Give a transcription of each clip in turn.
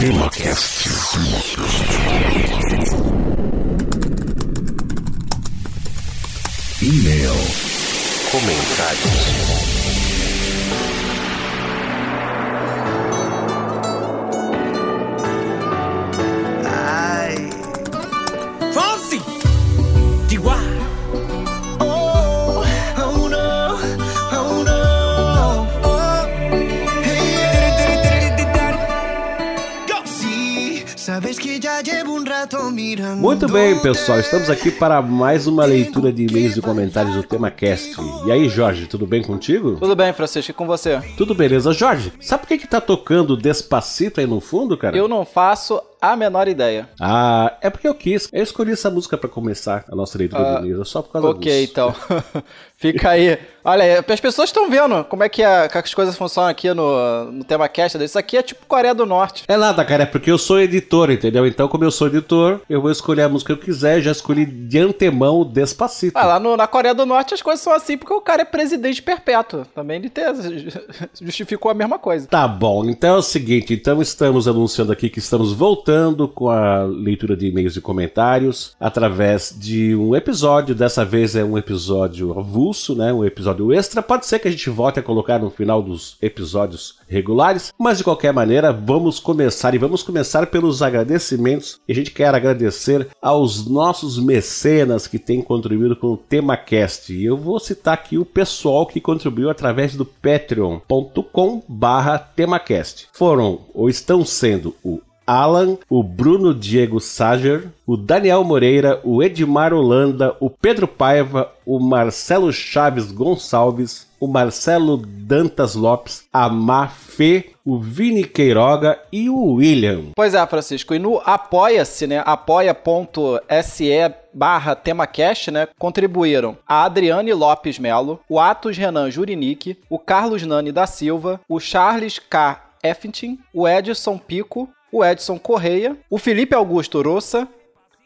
TemaCast. E-mail. Comentários. Muito bem, pessoal, estamos aqui para mais uma leitura de e-mails e comentários do TemaCast. E aí, Jorge, tudo bem contigo? Tudo bem, Francisco, e com você? Tudo beleza. Jorge, sabe por que, que tá tocando Despacito aí no fundo, cara? Eu não faço a menor ideia. Ah, é porque eu quis. Eu escolhi essa música para começar a nossa leitura uh, de e-mails, só por causa okay, disso. Ok, então. Fica aí. Olha, as pessoas estão vendo como é que, a, que, as coisas funcionam aqui no, no tema cast. Isso aqui é tipo Coreia do Norte. É nada, cara, é porque eu sou editor, entendeu? Então, como eu sou editor, eu vou escolher a música que eu quiser. Já escolhi de antemão o Despacito. Ah, lá no, na Coreia do Norte as coisas são assim porque o cara é presidente perpétuo. Também ele ter, justificou a mesma coisa. Tá bom, então é o seguinte. Então estamos anunciando aqui que estamos voltando com a leitura de e-mails e comentários através de um episódio. Dessa vez é um episódio avulso né? Um episódio extra. Pode ser que a gente volte a colocar no final dos episódios regulares, mas de qualquer maneira, vamos começar e vamos começar pelos agradecimentos. E a gente quer agradecer aos nossos mecenas que têm contribuído com o TemaCast. E eu vou citar aqui o pessoal que contribuiu através do patreon.com/temacast. Foram ou estão sendo o Alan, o Bruno Diego Sager, o Daniel Moreira, o Edmar Holanda, o Pedro Paiva, o Marcelo Chaves Gonçalves, o Marcelo Dantas Lopes, a Mafê, o Vini Queiroga e o William. Pois é, Francisco, e no Apoia-se, né, apoia.se barra TemaCast, né, contribuíram a Adriane Lopes Melo, o Atos Renan Jurinic, o Carlos Nani da Silva, o Charles K. Effington, o Edson Pico, o Edson Correia, o Felipe Augusto Rossa,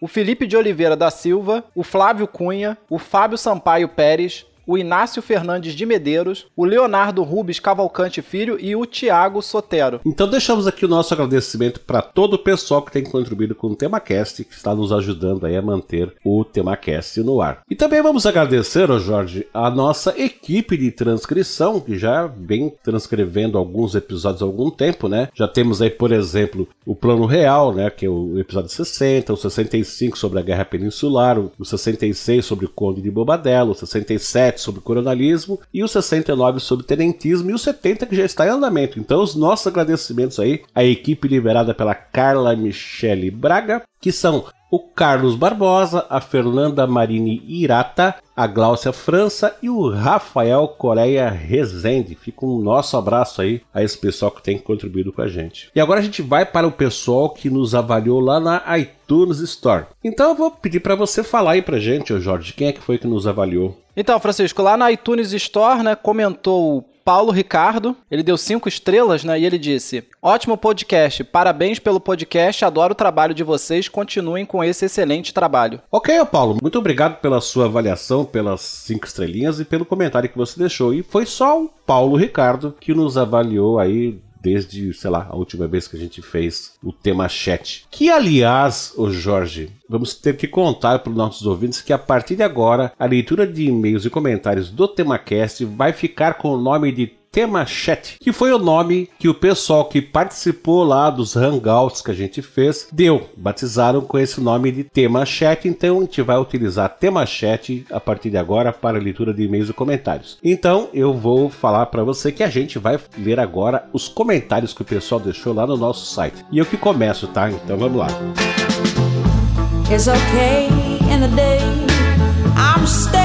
o Felipe de Oliveira da Silva, o Flávio Cunha, o Fábio Sampaio Pérez, o Inácio Fernandes de Medeiros, o Leonardo Rubens Cavalcante Filho e o Tiago Sotero. Então deixamos aqui o nosso agradecimento para todo o pessoal que tem contribuído com o TemaCast, que está nos ajudando aí a manter o TemaCast no ar. E também vamos agradecer, ó Jorge, a nossa equipe de transcrição, que já vem transcrevendo alguns episódios há algum tempo, né? Já temos aí, por exemplo, o Plano Real, né, que é o episódio 60, o 65 sobre a Guerra Peninsular, o 66 sobre o Conde de Bobadelo, o 67 67 sobre coronalismo e o 69 sobre tenentismo e o 70 que já está em andamento. Então, os nossos agradecimentos aí à equipe liderada pela Carla Michele Braga, que são o Carlos Barbosa, a Fernanda Marini Irata, a Gláucia França e o Rafael Coreia Rezende. Fica um nosso abraço aí a esse pessoal que tem contribuído com a gente. E agora a gente vai para o pessoal que nos avaliou lá na iTunes Store. Então eu vou pedir para você falar aí pra gente, ô Jorge, quem é que foi que nos avaliou? Então, Francisco, lá na iTunes Store, né, comentou Paulo Ricardo, ele deu cinco estrelas, né? E ele disse: Ótimo podcast, parabéns pelo podcast, adoro o trabalho de vocês, continuem com esse excelente trabalho. Ok, Paulo, muito obrigado pela sua avaliação, pelas cinco estrelinhas e pelo comentário que você deixou. E foi só o Paulo Ricardo que nos avaliou aí desde, sei lá, a última vez que a gente fez o tema chat. Que, aliás, o Jorge, vamos ter que contar para os nossos ouvintes que a partir de agora a leitura de e-mails e comentários do TemaCast vai ficar com o nome de Tema Chat, que foi o nome que o pessoal que participou lá dos hangouts que a gente fez deu. Batizaram com esse nome de Tema Chat, então a gente vai utilizar Tema Chat a partir de agora para leitura de e-mails e comentários. Então eu vou falar para você que a gente vai ler agora os comentários que o pessoal deixou lá no nosso site. E eu que começo, tá? Então vamos lá. It's okay in the day I'm staying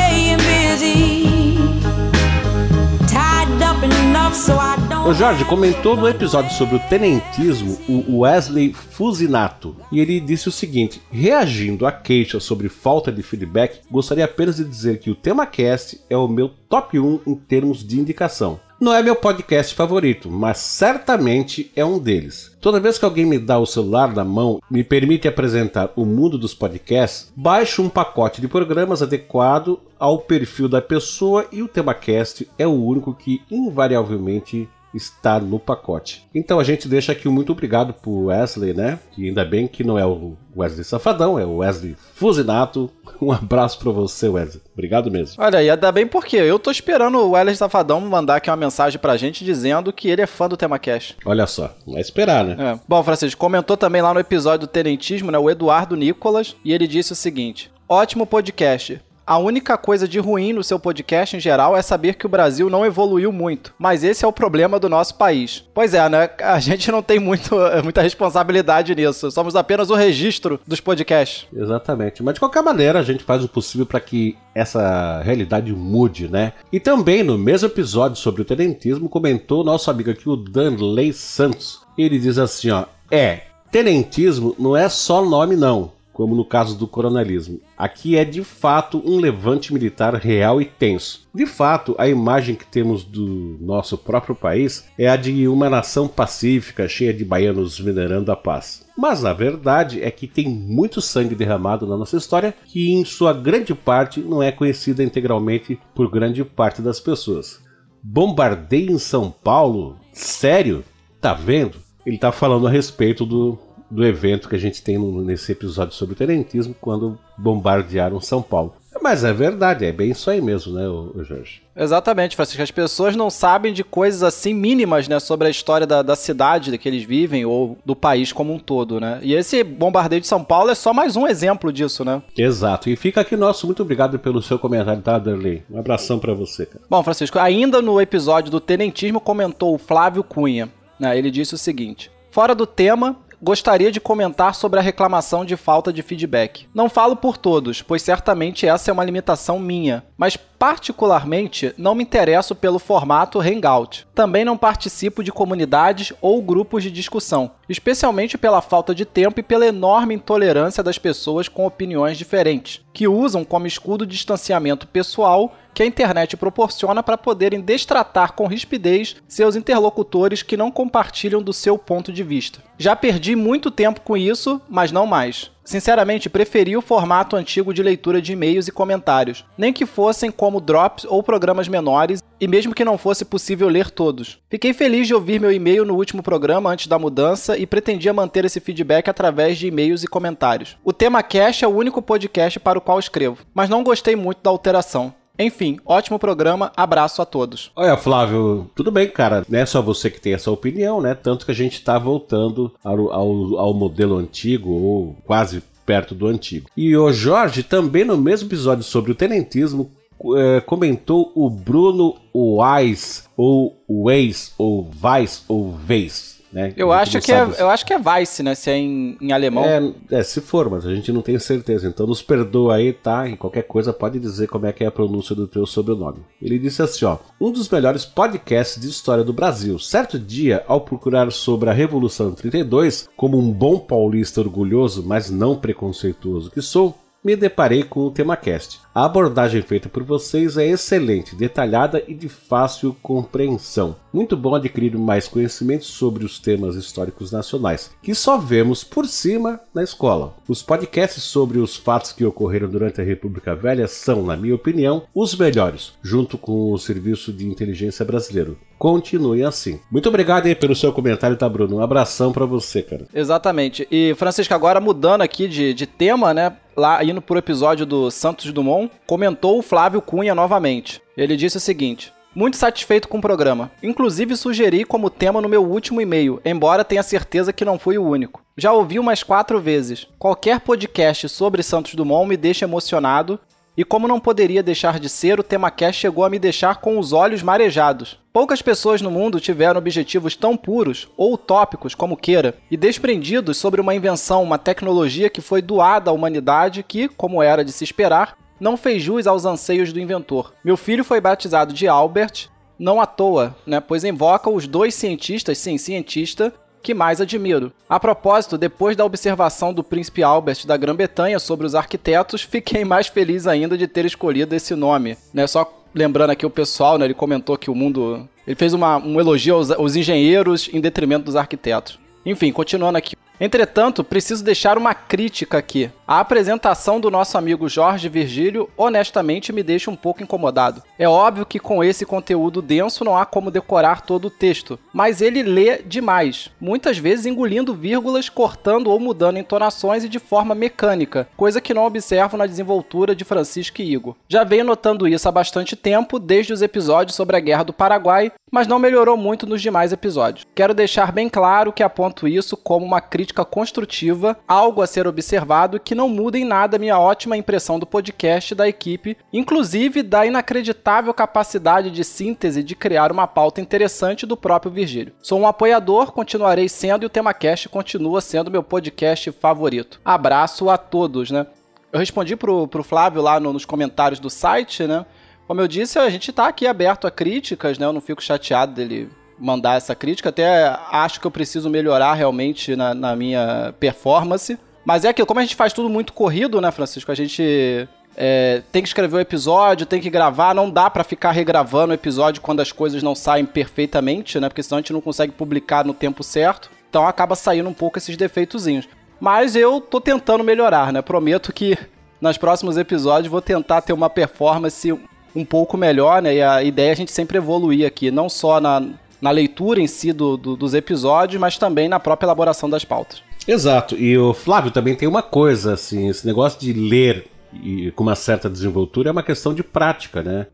O Jorge comentou no episódio sobre o tenentismo o Wesley Fusinato e ele disse o seguinte: reagindo à queixa sobre falta de feedback, gostaria apenas de dizer que o TemaCast é o meu top 1 em termos de indicação. Não é meu podcast favorito, mas certamente é um deles. Toda vez que alguém me dá o celular na mão e me permite apresentar o mundo dos podcasts, baixo um pacote de programas adequado ao perfil da pessoa e o TemaCast é o único que invariavelmente está no pacote. Então a gente deixa aqui um muito obrigado pro Wesley, né? Que ainda bem que não é o Wesley Safadão, é o Wesley Fusinato. Um abraço para você, Wesley. Obrigado mesmo. Olha, ia dar bem porque eu tô esperando o Wesley Safadão mandar aqui uma mensagem pra gente dizendo que ele é fã do tema Cash. Olha só, vai esperar, né? É. Bom, Francisco, comentou também lá no episódio do Tenentismo, né, o Eduardo Nicolas, e ele disse o seguinte: Ótimo podcast. A única coisa de ruim no seu podcast em geral é saber que o Brasil não evoluiu muito. Mas esse é o problema do nosso país. Pois é, né? A gente não tem muito, muita responsabilidade nisso. Somos apenas o registro dos podcasts. Exatamente. Mas de qualquer maneira, a gente faz o possível para que essa realidade mude, né? E também no mesmo episódio sobre o tenentismo comentou nosso amigo aqui, o Danley Santos. Ele diz assim, ó: "É, tenentismo não é só nome não como no caso do coronelismo. Aqui é de fato um levante militar real e tenso. De fato, a imagem que temos do nosso próprio país é a de uma nação pacífica, cheia de baianos venerando a paz. Mas a verdade é que tem muito sangue derramado na nossa história que, em sua grande parte, não é conhecida integralmente por grande parte das pessoas. Bombardeio em São Paulo? Sério? Tá vendo? Ele tá falando a respeito do do evento que a gente tem nesse episódio sobre o tenentismo, quando bombardearam São Paulo. Mas é verdade, é bem isso aí mesmo, né, o Jorge? Exatamente, Francisco. As pessoas não sabem de coisas assim mínimas, né, sobre a história da, da cidade que eles vivem ou do país como um todo, né? E esse bombardeio de São Paulo é só mais um exemplo disso, né? Exato. E fica aqui nosso muito obrigado pelo seu comentário, tá, Darley? Um abração para você, cara. Bom, Francisco, ainda no episódio do tenentismo comentou o Flávio Cunha. Né, ele disse o seguinte: Fora do tema, gostaria de comentar sobre a reclamação de falta de feedback. Não falo por todos, pois certamente essa é uma limitação minha, mas particularmente não me interesso pelo formato Hangout. Também não participo de comunidades ou grupos de discussão, especialmente pela falta de tempo e pela enorme intolerância das pessoas com opiniões diferentes, que usam como escudo distanciamento pessoal que a internet proporciona para poderem destratar com rispidez seus interlocutores que não compartilham do seu ponto de vista. Já perdi muito tempo com isso, mas não mais. Sinceramente, preferi o formato antigo de leitura de e-mails e comentários, nem que fossem como drops ou programas menores, e mesmo que não fosse possível ler todos. Fiquei feliz de ouvir meu e-mail no último programa antes da mudança e pretendia manter esse feedback através de e-mails e comentários. O tema Cash é o único podcast para o qual escrevo, mas não gostei muito da alteração. Enfim, ótimo programa, abraço a todos. Olha, Flávio, tudo bem, cara. Não é só você que tem essa opinião, né? Tanto que a gente tá voltando ao, ao, ao modelo antigo, ou quase perto do antigo. E o Jorge, também no mesmo episódio sobre o tenentismo, é, comentou o Bruno Weiss, ou Weiss, ou Weiss, ou Weiss. Né? Eu, acho que é, eu acho que é Vice, né? Se é em, em alemão. É, é, se for, mas a gente não tem certeza. Então nos perdoa aí, tá? Em qualquer coisa pode dizer como é que é a pronúncia do teu sobrenome. Ele disse assim, ó. Um dos melhores podcasts de história do Brasil. Certo dia, ao procurar sobre a Revolução 32, como um bom paulista orgulhoso, mas não preconceituoso que sou, me deparei com o TemaCast. A abordagem feita por vocês é excelente, detalhada e de fácil compreensão. Muito bom adquirir mais conhecimento sobre os temas históricos nacionais, que só vemos por cima na escola. Os podcasts sobre os fatos que ocorreram durante a República Velha são, na minha opinião, os melhores, junto com o Serviço de Inteligência Brasileiro. Continue assim. Muito obrigado aí pelo seu comentário, tá, Bruno? Um abração para você, cara. Exatamente. E, Francisco, agora mudando aqui de, de tema, né? Lá indo pro episódio do Santos Dumont, comentou o Flávio Cunha novamente. Ele disse o seguinte: muito satisfeito com o programa. Inclusive sugeri como tema no meu último e-mail, embora tenha certeza que não fui o único. Já ouvi umas quatro vezes. Qualquer podcast sobre Santos Dumont me deixa emocionado. E como não poderia deixar de ser, o TemaCast chegou a me deixar com os olhos marejados. Poucas pessoas no mundo tiveram objetivos tão puros, ou utópicos como queira, e desprendidos sobre uma invenção, uma tecnologia que foi doada à humanidade que, como era de se esperar, não fez jus aos anseios do inventor. Meu filho foi batizado de Albert, não à toa, né, pois invoca os dois cientistas, sim, cientista, que mais admiro. A propósito, depois da observação do príncipe Albert da Grã-Bretanha sobre os arquitetos, fiquei mais feliz ainda de ter escolhido esse nome. Né? Só lembrando aqui o pessoal, né, ele comentou que o mundo. Ele fez uma, um elogio aos, aos engenheiros em detrimento dos arquitetos. Enfim, continuando aqui. Entretanto, preciso deixar uma crítica aqui. A apresentação do nosso amigo Jorge Virgílio honestamente me deixa um pouco incomodado. É óbvio que com esse conteúdo denso não há como decorar todo o texto, mas ele lê demais, muitas vezes engolindo vírgulas, cortando ou mudando entonações e de forma mecânica, coisa que não observo na desenvoltura de Francisco e Igor. Já venho notando isso há bastante tempo, desde os episódios sobre a Guerra do Paraguai, mas não melhorou muito nos demais episódios. Quero deixar bem claro que aponto isso como uma crítica construtiva, algo a ser observado que não muda em nada a minha ótima impressão do podcast da equipe, inclusive da inacreditável capacidade de síntese de criar uma pauta interessante do próprio Virgílio. Sou um apoiador, continuarei sendo e o TemaCast continua sendo meu podcast favorito. Abraço a todos, né? Eu respondi pro, pro Flávio lá no, nos comentários do site, né? Como eu disse, a gente tá aqui aberto a críticas, né? Eu não fico chateado dele mandar essa crítica. Até acho que eu preciso melhorar realmente na, na minha performance. Mas é aquilo, como a gente faz tudo muito corrido, né, Francisco? A gente é, tem que escrever o episódio, tem que gravar, não dá para ficar regravando o episódio quando as coisas não saem perfeitamente, né? Porque senão a gente não consegue publicar no tempo certo. Então acaba saindo um pouco esses defeitozinhos. Mas eu tô tentando melhorar, né? Prometo que nos próximos episódios vou tentar ter uma performance um pouco melhor, né? E a ideia é a gente sempre evoluir aqui, não só na, na leitura em si do, do, dos episódios, mas também na própria elaboração das pautas. Exato. E o Flávio também tem uma coisa, assim, esse negócio de ler e, com uma certa desenvoltura é uma questão de prática, né?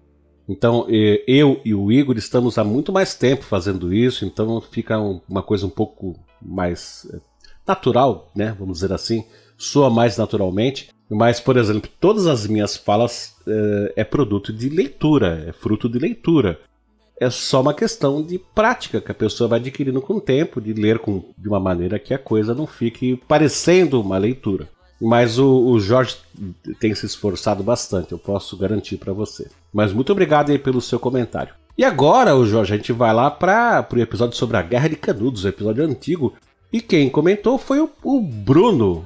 Então, eu e o Igor estamos há muito mais tempo fazendo isso, então fica uma coisa um pouco mais é, natural, né? Vamos dizer assim, soa mais naturalmente. Mas, por exemplo, todas as minhas falas é, é produto de leitura, é fruto de leitura é só uma questão de prática que a pessoa vai adquirindo com o tempo, de ler com, de uma maneira que a coisa não fique parecendo uma leitura. Mas o, o Jorge tem se esforçado bastante, eu posso garantir para você. Mas muito obrigado aí pelo seu comentário. E agora, o Jorge, a gente vai lá para o episódio sobre a Guerra de Canudos, o episódio antigo. E quem comentou foi o, o Bruno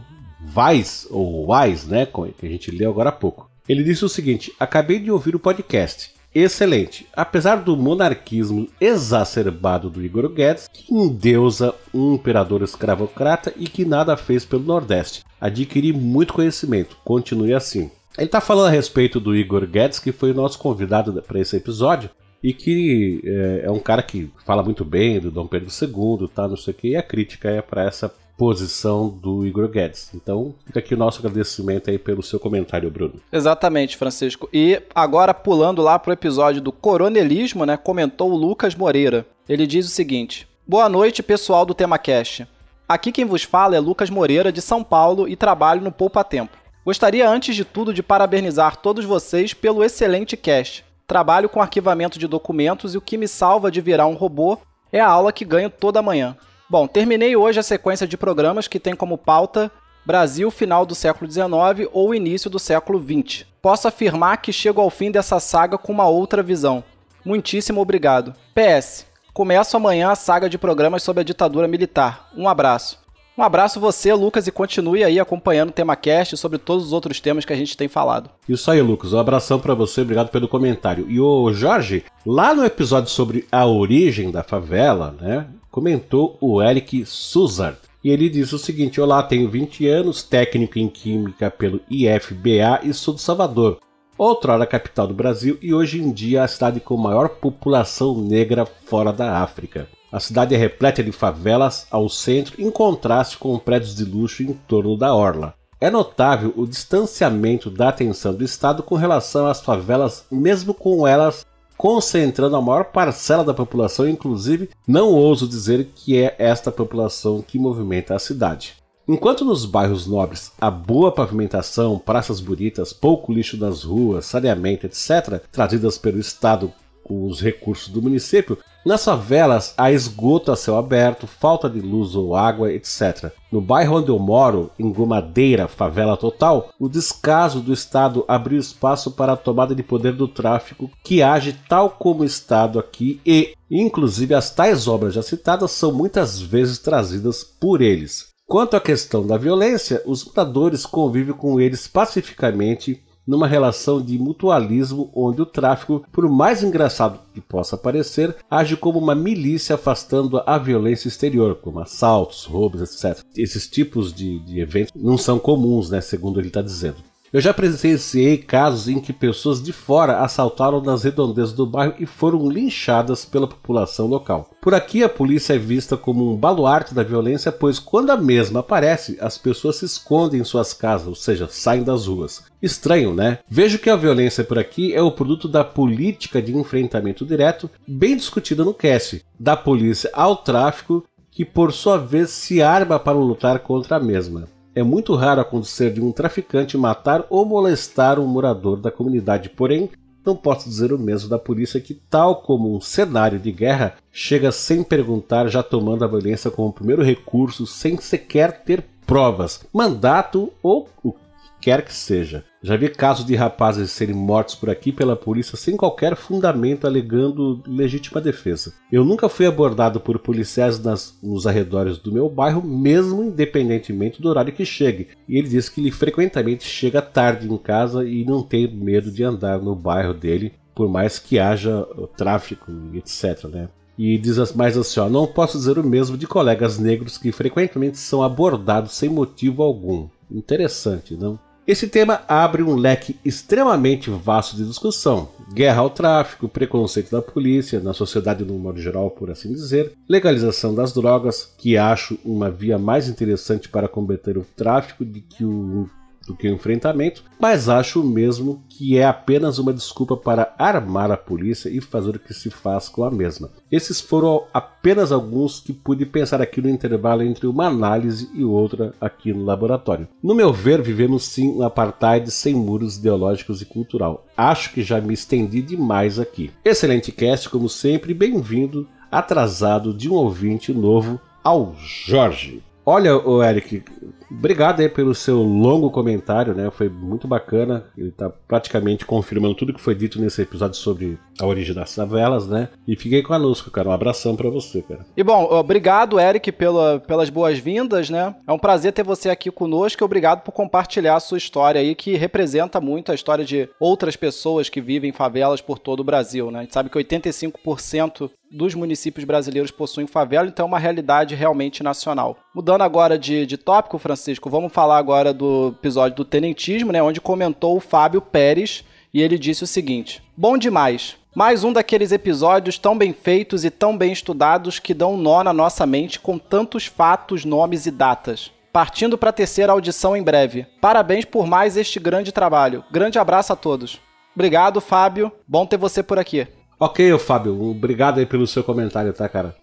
Weiss, ou Weiss, né, que a gente leu agora há pouco. Ele disse o seguinte: Acabei de ouvir o podcast excelente. Apesar do monarquismo exacerbado do Igor Guedes, que endeusa um imperador escravocrata e que nada fez pelo Nordeste. Adquiri muito conhecimento, continue assim. Ele está falando a respeito do Igor Guedes, que foi o nosso convidado para esse episódio, e que é, é, um cara que fala muito bem do Dom Pedro II, tá, não sei o que, e a crítica é para essa posição do Igor Guedes. Então, fica aqui o nosso agradecimento aí pelo seu comentário, Bruno. Exatamente, Francisco. E agora pulando lá pro episódio do coronelismo, né, comentou o Lucas Moreira. Ele diz o seguinte: Boa noite, pessoal do Tema Cash. Aqui quem vos fala é Lucas Moreira de São Paulo e trabalho no Poupa Tempo. Gostaria antes de tudo de parabenizar todos vocês pelo excelente cast. Trabalho com arquivamento de documentos e o que me salva de virar um robô é a aula que ganho toda manhã. Bom, terminei hoje a sequência de programas que tem como pauta Brasil final do século XIX ou início do século XX. Posso afirmar que chego ao fim dessa saga com uma outra visão. Muitíssimo obrigado. PS. Começo amanhã a saga de programas sobre a ditadura militar. Um abraço. Um abraço você, Lucas, e continue aí acompanhando o TemaCast sobre todos os outros temas que a gente tem falado. Isso aí, Lucas. Um abração para você, obrigado pelo comentário. E o Jorge, lá no episódio sobre a origem da favela, né? Comentou o Eric Suzard. E ele disse o seguinte: Olá, tenho 20 anos, técnico em Química pelo IFBA e sou de Salvador, outrora capital do Brasil e hoje em dia a cidade com maior população negra fora da África. A cidade é repleta de favelas ao centro, em contraste com prédios de luxo em torno da orla. É notável o distanciamento da atenção do Estado com relação às favelas, mesmo com elas concentrando a maior parcela da população, inclusive não ouso dizer que é esta população que movimenta a cidade. Enquanto nos bairros nobres há boa pavimentação, praças bonitas, pouco lixo nas ruas, saneamento, etc., trazidas pelo Estado os recursos do município, nas favelas há esgoto a céu aberto, falta de luz ou água, etc. No bairro onde eu moro, em Gomadeira, favela total, o descaso do Estado abriu espaço para a tomada de poder do tráfico que age tal como o Estado aqui e, inclusive, as tais obras já citadas são muitas vezes trazidas por eles. Quanto à questão da violência, os moradores convivem com eles pacificamente numa relação de mutualismo onde o tráfico, por mais engraçado que possa parecer, age como uma milícia afastando a violência exterior, como assaltos, roubos, etc. Esses tipos de, de eventos não são comuns, né, segundo ele está dizendo. Eu já presenciei casos em que pessoas de fora assaltaram nas redondezas do bairro e foram linchadas pela população local. Por aqui, a polícia é vista como um baluarte da violência, pois quando a mesma aparece, as pessoas se escondem em suas casas, ou seja, saem das ruas. Estranho, né? Vejo que a violência por aqui é o produto da política de enfrentamento direto, bem discutida no cast, da polícia ao tráfico, que por sua vez se arma para lutar contra a mesma. É muito raro acontecer de um traficante matar ou molestar um morador da comunidade, porém, não posso dizer o mesmo da polícia que, tal como um cenário de guerra, chega sem perguntar, já tomando a violência como primeiro recurso, sem sequer ter provas, mandato ou o que quer que seja. Já vi casos de rapazes serem mortos por aqui pela polícia sem qualquer fundamento alegando legítima defesa. Eu nunca fui abordado por policiais nas, nos arredores do meu bairro, mesmo independentemente do horário que chegue. E ele diz que ele frequentemente chega tarde em casa e não tem medo de andar no bairro dele, por mais que haja tráfico etc. Né? E diz mais assim: ó, não posso dizer o mesmo de colegas negros que frequentemente são abordados sem motivo algum. Interessante, não? Esse tema abre um leque extremamente vasto de discussão. Guerra ao tráfico, preconceito da polícia, na sociedade no modo geral, por assim dizer, legalização das drogas, que acho uma via mais interessante para combater o tráfico do que o do que o enfrentamento, mas acho mesmo que é apenas uma desculpa para armar a polícia e fazer o que se faz com a mesma. Esses foram apenas alguns que pude pensar aqui no intervalo entre uma análise e outra aqui no laboratório. No meu ver, vivemos sim um apartheid sem muros ideológicos e cultural. Acho que já me estendi demais aqui. Excelente cast, como sempre, bem-vindo, atrasado de um ouvinte novo ao Jorge. Olha, o Eric, Obrigado aí pelo seu longo comentário, né? Foi muito bacana. Ele tá praticamente confirmando tudo que foi dito nesse episódio sobre a origem das favelas, né? E fiquei conosco, cara. Um abração para você, cara. E bom, obrigado, Eric, pela, pelas boas-vindas, né? É um prazer ter você aqui conosco e obrigado por compartilhar a sua história aí, que representa muito a história de outras pessoas que vivem em favelas por todo o Brasil, né? A gente sabe que 85% dos municípios brasileiros possuem favela, então é uma realidade realmente nacional. Mudando agora de, de tópico, Francisco, vamos falar agora do episódio do tenentismo, né, onde comentou o Fábio Pérez e ele disse o seguinte: Bom demais. Mais um daqueles episódios tão bem feitos e tão bem estudados que dão nó na nossa mente com tantos fatos, nomes e datas. Partindo para a terceira audição em breve. Parabéns por mais este grande trabalho. Grande abraço a todos. Obrigado, Fábio. Bom ter você por aqui. Ok, Fábio, obrigado aí pelo seu comentário, tá, cara?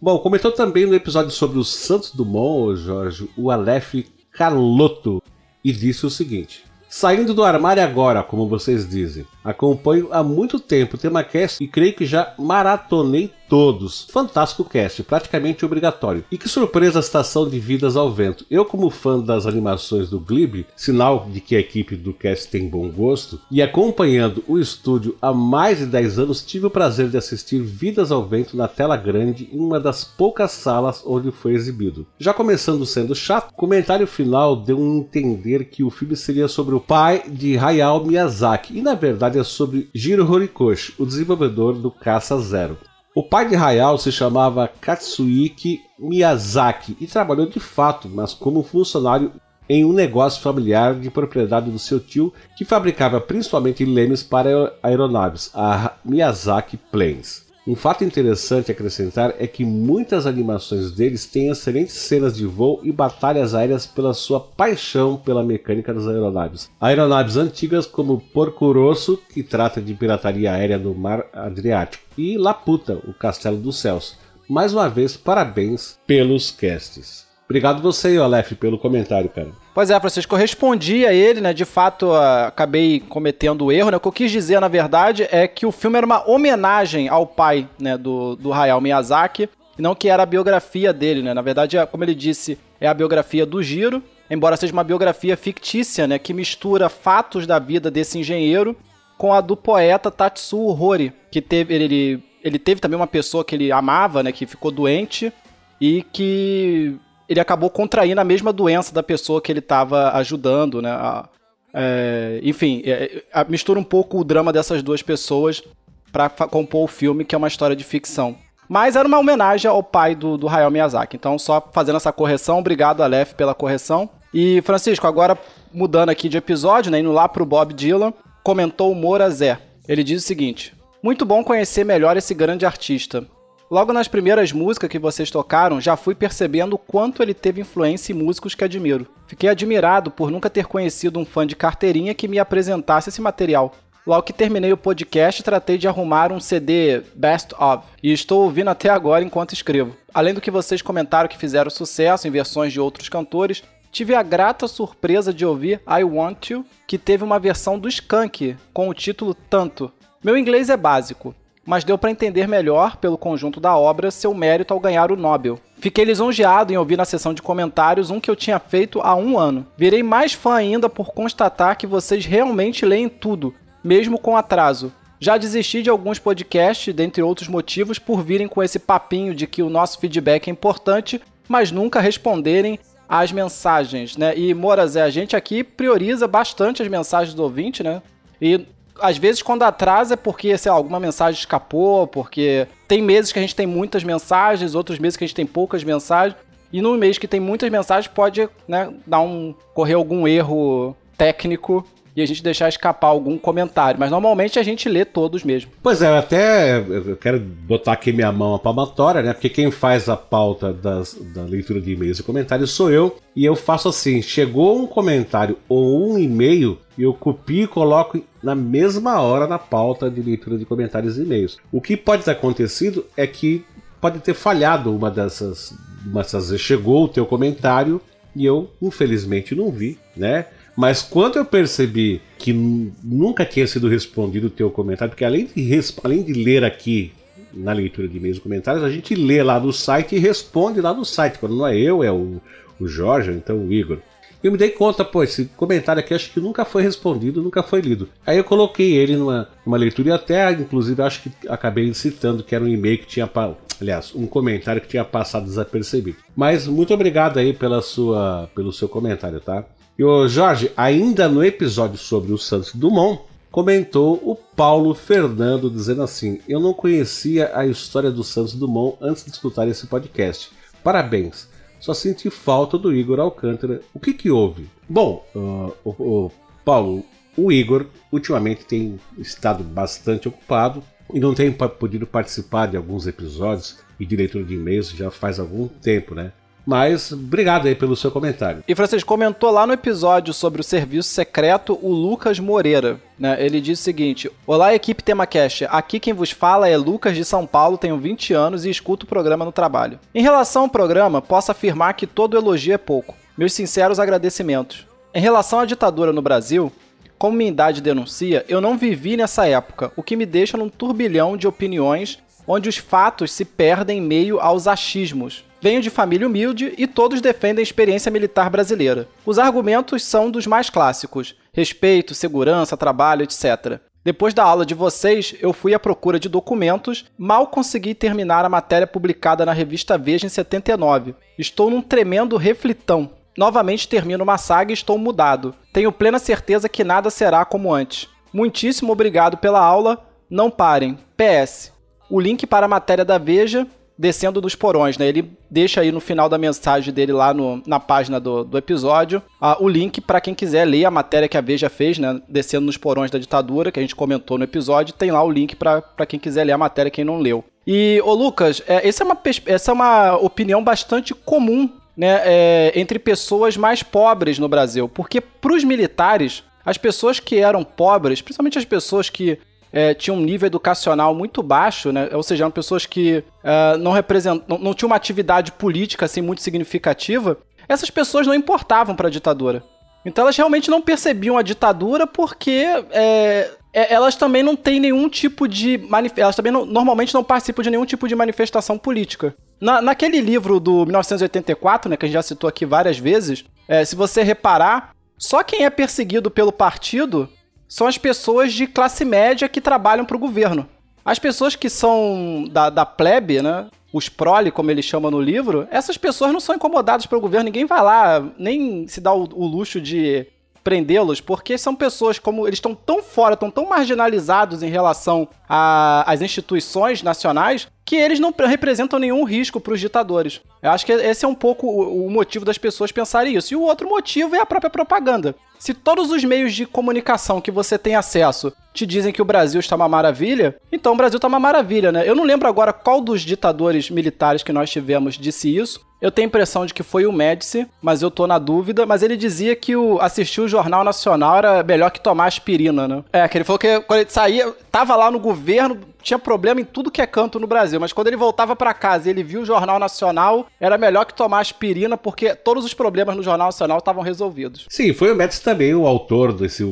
Bom, comentou também no episódio sobre o Santos Dumont, Jorge, o Aleph Carlotto, e disse o seguinte: Saindo do armário agora, como vocês dizem. Acompanho há muito tempo o TemaCast e creio que já maratonei todos. Fantástico cast, praticamente obrigatório. E que surpresa a estação de Vidas ao Vento. Eu, como fã das animações do Glib, sinal de que a equipe do cast tem bom gosto, e acompanhando o estúdio há mais de 10 anos, tive o prazer de assistir Vidas ao Vento na tela grande em uma das poucas salas onde foi exibido. Já começando sendo chato, o comentário final deu um entender que o filme seria sobre o pai de Hayao Miyazaki, e na verdade é sobre Jiro Horikoshi, o desenvolvedor do Caça Zero. O pai de Hayao se chamava Katsuiki Miyazaki e trabalhou de fato, mas como funcionário em um negócio familiar de propriedade do seu tio que fabricava principalmente lemes para aeronaves, a Miyazaki Planes. Um fato interessante acrescentar é que muitas animações deles têm excelentes cenas de voo e batalhas aéreas pela sua paixão pela mecânica das aeronaves. Aeronaves antigas como Porco Rosso, que trata de pirataria aérea no mar Adriático, e Laputa, o Castelo dos Céus. Mais uma vez, parabéns pelos casts. Obrigado você, Aleph, pelo comentário, cara. Pois é, Francisco, eu respondi a ele, né? De fato, acabei cometendo o erro, né? O que eu quis dizer, na verdade, é que o filme era uma homenagem ao pai, né, do, do Hayao Miyazaki, e não que era a biografia dele, né? Na verdade, é, como ele disse, é a biografia do Giro, embora seja uma biografia fictícia, né? Que mistura fatos da vida desse engenheiro com a do poeta Tatsuo Hori, que teve ele, ele teve também uma pessoa que ele amava, né? Que ficou doente e que ele acabou contraindo a mesma doença da pessoa que ele estava ajudando, né? A, É, enfim, é, é, mistura um pouco o drama dessas duas pessoas para compor o filme, que é uma história de ficção. Mas era uma homenagem ao pai do, do Hayao Miyazaki. Então, só fazendo essa correção, obrigado, Aleph, pela correção. E, Francisco, agora mudando aqui de episódio, né, indo lá pro Bob Dylan, comentou o Moura Zé. Ele diz o seguinte: Muito bom conhecer melhor esse grande artista. Logo nas primeiras músicas que vocês tocaram, já fui percebendo o quanto ele teve influência em músicos que admiro. Fiquei admirado por nunca ter conhecido um fã de carteirinha que me apresentasse esse material. Logo que terminei o podcast, tratei de arrumar um CD Best of e estou ouvindo até agora enquanto escrevo. Além do que vocês comentaram que fizeram sucesso em versões de outros cantores, tive a grata surpresa de ouvir I Want You, que teve uma versão do Skank com o título Tanto. Meu inglês é básico, mas deu para entender melhor, pelo conjunto da obra, seu mérito ao ganhar o Nobel. Fiquei lisonjeado em ouvir na sessão de comentários um que eu tinha feito há um ano. Virei mais fã ainda por constatar que vocês realmente leem tudo, mesmo com atraso. Já desisti de alguns podcasts, dentre outros motivos, por virem com esse papinho de que o nosso feedback é importante, mas nunca responderem às mensagens, né? E Morazé, a gente aqui prioriza bastante as mensagens do ouvinte, né? E às vezes quando atrasa é porque, sei lá, alguma mensagem escapou, porque tem meses que a gente tem muitas mensagens, outros meses que a gente tem poucas mensagens. E no mês que tem muitas mensagens pode, né, dar um correr algum erro técnico e a gente deixar escapar algum comentário. Mas normalmente a gente lê todos mesmo. Pois é, eu até eu quero botar aqui minha mão a palmatória, né? Porque quem faz a pauta das, da leitura de e-mails e comentários sou eu. E eu faço assim: chegou um comentário ou um e-mail, eu copio e coloco na mesma hora na pauta de leitura de comentários e e-mails. O que pode ter acontecido é que pode ter falhado uma dessas. Uma dessas chegou o teu comentário e eu, infelizmente, não vi, né? Mas quando eu percebi que nunca tinha sido respondido o teu comentário, porque além de, além de ler aqui na leitura de e-mails e comentários, a gente lê lá no site e responde lá no site. Quando não é eu, é o, o Jorge, então o Igor. Eu me dei conta, pô, esse comentário aqui acho que nunca foi respondido, nunca foi lido. Aí eu coloquei ele numa, numa leitura e até, inclusive, acho que acabei citando que era um e-mail que tinha. Aliás, um comentário que tinha passado desapercebido. Mas muito obrigado aí pela sua, pelo seu comentário, tá? E o Jorge, ainda no episódio sobre o Santos Dumont, comentou o Paulo Fernando dizendo assim: Eu não conhecia a história do Santos Dumont antes de escutar esse podcast. Parabéns. Só senti falta do Igor Alcântara. O que que houve? Bom, uh, o, o Paulo, o Igor ultimamente tem estado bastante ocupado e não tem podido participar de alguns episódios e de leitura de e-mails já faz algum tempo, né? Mas obrigado aí pelo seu comentário. E Francisco comentou lá no episódio sobre o serviço secreto o Lucas Moreira. Né? Ele diz o seguinte: Olá, equipe TemaCast. Aqui quem vos fala é Lucas de São Paulo, tenho 20 anos e escuto o programa no trabalho. Em relação ao programa, posso afirmar que todo elogio é pouco. Meus sinceros agradecimentos. Em relação à ditadura no Brasil, como minha idade denuncia, eu não vivi nessa época, o que me deixa num turbilhão de opiniões onde os fatos se perdem em meio aos achismos. Venho de família humilde e todos defendem a experiência militar brasileira. Os argumentos são dos mais clássicos: respeito, segurança, trabalho, etc. Depois da aula de vocês, eu fui à procura de documentos, mal consegui terminar a matéria publicada na revista Veja em 79. Estou num tremendo reflitão. Novamente termino uma saga e estou mudado. Tenho plena certeza que nada será como antes. Muitíssimo obrigado pela aula. Não parem. PS. O link para a matéria da Veja descendo dos porões, né? Ele deixa aí no final da mensagem dele lá no, na página do, do episódio uh, o link para quem quiser ler a matéria que a Veja fez, né? Descendo nos porões da ditadura, que a gente comentou no episódio. Tem lá o link para quem quiser ler a matéria, quem não leu. E, ô Lucas, é, essa, é uma, essa é uma opinião bastante comum né, é, entre pessoas mais pobres no Brasil. Porque para os militares, as pessoas que eram pobres, principalmente as pessoas que é, tinham um nível educacional muito baixo, né? Ou seja, eram pessoas que é, não representam, não, não tinham uma atividade política assim muito significativa. Essas pessoas não importavam para a ditadura. Então elas realmente não percebiam a ditadura porque é, é elas também não têm nenhum tipo de elas também não, normalmente não participam de nenhum tipo de manifestação política. Na, naquele livro do 1984, né, que a gente já citou aqui várias vezes, é, se você reparar, só quem é perseguido pelo partido são as pessoas de classe média que trabalham para o governo. As pessoas que são da, da plebe, né? Os prole, como ele chama no livro, essas pessoas não são incomodadas pelo governo. Ninguém vai lá, nem se dá o, o luxo de prendê-los, porque são pessoas como eles estão tão fora, estão tão marginalizados em relação às instituições nacionais, que eles não representam nenhum risco para os ditadores. Eu acho que esse é um pouco o, o motivo das pessoas pensarem isso. E o outro motivo é a própria propaganda. Se todos os meios de comunicação que você tem acesso te dizem que o Brasil está uma maravilha, então o Brasil está uma maravilha, né? Eu não lembro agora qual dos ditadores militares que nós tivemos disse isso, eu tenho a impressão de que foi o Médici, mas eu tô na dúvida. Mas ele dizia que o assistir o Jornal Nacional era melhor que tomar aspirina, né? É, que ele falou que quando ele saía, tava lá no governo, tinha problema em tudo que é canto no Brasil. Mas quando ele voltava para casa e ele viu o Jornal Nacional, era melhor que tomar aspirina, porque todos os problemas no Jornal Nacional estavam resolvidos. Sim, foi o Médici também o autor desse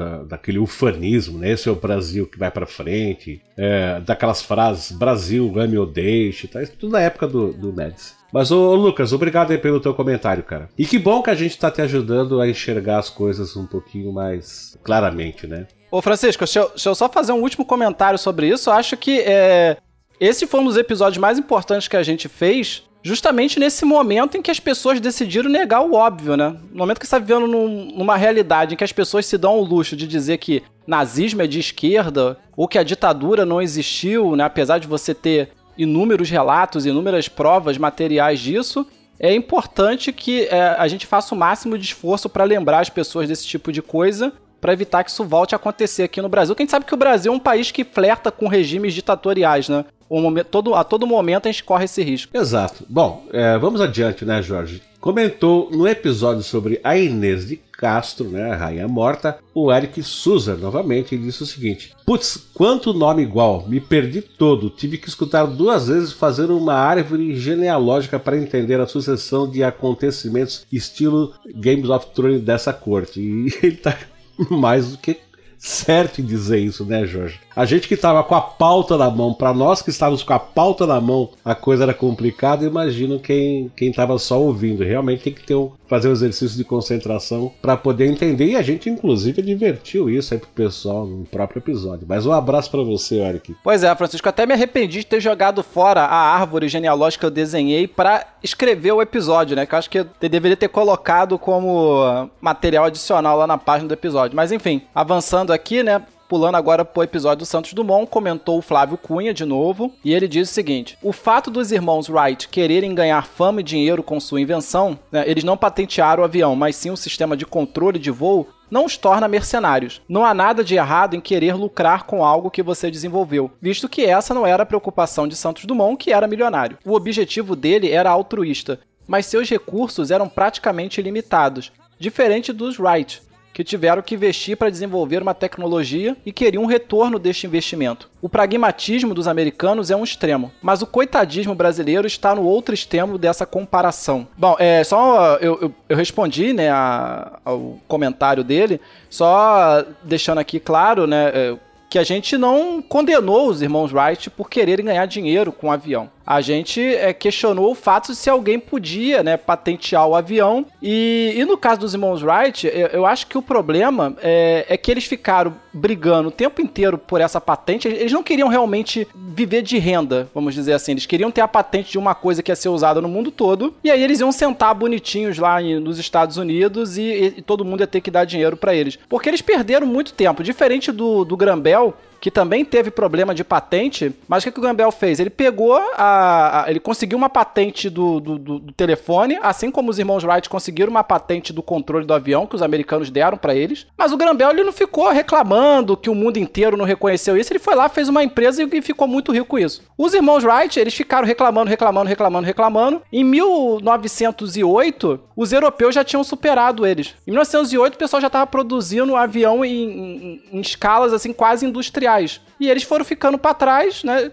da, daquele ufanismo, né? Esse é o Brasil que vai para frente, é, daquelas frases Brasil, ame ou deixe, tá? Isso tudo na época do, do Médici. Mas, ô, Lucas, obrigado aí pelo teu comentário, cara. E que bom que a gente tá te ajudando a enxergar as coisas um pouquinho mais claramente, né? Ô, Francisco, deixa eu, deixa eu só fazer um último comentário sobre isso. Eu acho que é, esse foi um dos episódios mais importantes que a gente fez, justamente nesse momento em que as pessoas decidiram negar o óbvio, né? No momento que você está vivendo num, numa realidade em que as pessoas se dão o luxo de dizer que nazismo é de esquerda, ou que a ditadura não existiu, né? Apesar de você ter inúmeros relatos, inúmeras provas materiais disso, é importante que é, a gente faça o máximo de esforço para lembrar as pessoas desse tipo de coisa, para evitar que isso volte a acontecer aqui no Brasil. Quem sabe que o Brasil é um país que flerta com regimes ditatoriais, né? momento, todo, a todo momento a gente corre esse risco. Exato. Bom, é, vamos adiante, né, Jorge? Comentou no episódio sobre a Inês de Castro, né, a rainha morta, o Eric Souza novamente, ele disse o seguinte: Putz, quanto nome igual, me perdi todo, tive que escutar duas vezes fazer uma árvore genealógica para entender a sucessão de acontecimentos estilo Games of Thrones dessa corte. E ele tá mais do que certo em dizer isso, né, Jorge? A gente que estava com a pauta na mão, para nós que estávamos com a pauta na mão, a coisa era complicada. Imagino quem quem estava só ouvindo. Realmente tem que ter um, fazer um exercício de concentração para poder entender. E a gente, inclusive, divertiu isso aí pro pessoal no próprio episódio. Mas um abraço para você, Eric. Pois é, Francisco, até me arrependi de ter jogado fora a árvore genealógica que eu desenhei para escrever o episódio, né? Que eu acho que eu deveria ter colocado como material adicional lá na página do episódio. Mas enfim, avançando aqui, né? Pulando agora pro episódio do Santos Dumont, comentou o Flávio Cunha de novo, e ele diz o seguinte: o fato dos irmãos Wright quererem ganhar fama e dinheiro com sua invenção, né, eles não patentearam o avião, mas sim o sistema de controle de voo, não os torna mercenários. Não há nada de errado em querer lucrar com algo que você desenvolveu, visto que essa não era a preocupação de Santos Dumont, que era milionário. O objetivo dele era altruísta, mas seus recursos eram praticamente ilimitados, diferente dos Wright, que tiveram que investir para desenvolver uma tecnologia e queriam um retorno deste investimento. O pragmatismo dos americanos é um extremo, mas o coitadismo brasileiro está no outro extremo dessa comparação. Bom, é só eu, eu, eu respondi né, a, ao comentário dele, só deixando aqui claro, né, é, que a gente não condenou os irmãos Wright por quererem ganhar dinheiro com o avião a gente é, questionou o fato de se alguém podia né, patentear o avião. E, e no caso dos irmãos Wright, eu, eu acho que o problema é, é, que eles ficaram brigando o tempo inteiro por essa patente. Eles não queriam realmente viver de renda, vamos dizer assim. Eles queriam ter a patente de uma coisa que ia ser usada no mundo todo. E aí eles iam sentar bonitinhos lá nos Estados Unidos e, e, e todo mundo ia ter que dar dinheiro para eles. Porque eles perderam muito tempo. Diferente do, do Grambel, que também teve problema de patente, mas o que, que o Gambel fez? Ele pegou a, a ele conseguiu uma patente do, do, do, telefone, assim como os irmãos Wright conseguiram uma patente do controle do avião que os americanos deram para eles. Mas o Gambel ele não ficou reclamando que o mundo inteiro não reconheceu isso. Ele foi lá, fez uma empresa e ficou muito rico com isso. Os irmãos Wright eles ficaram reclamando, reclamando, reclamando, reclamando. Em 1908 os europeus já tinham superado eles. Em 1908 o pessoal já estava produzindo avião em, em, em escalas assim quase industriais e eles foram ficando para trás, né?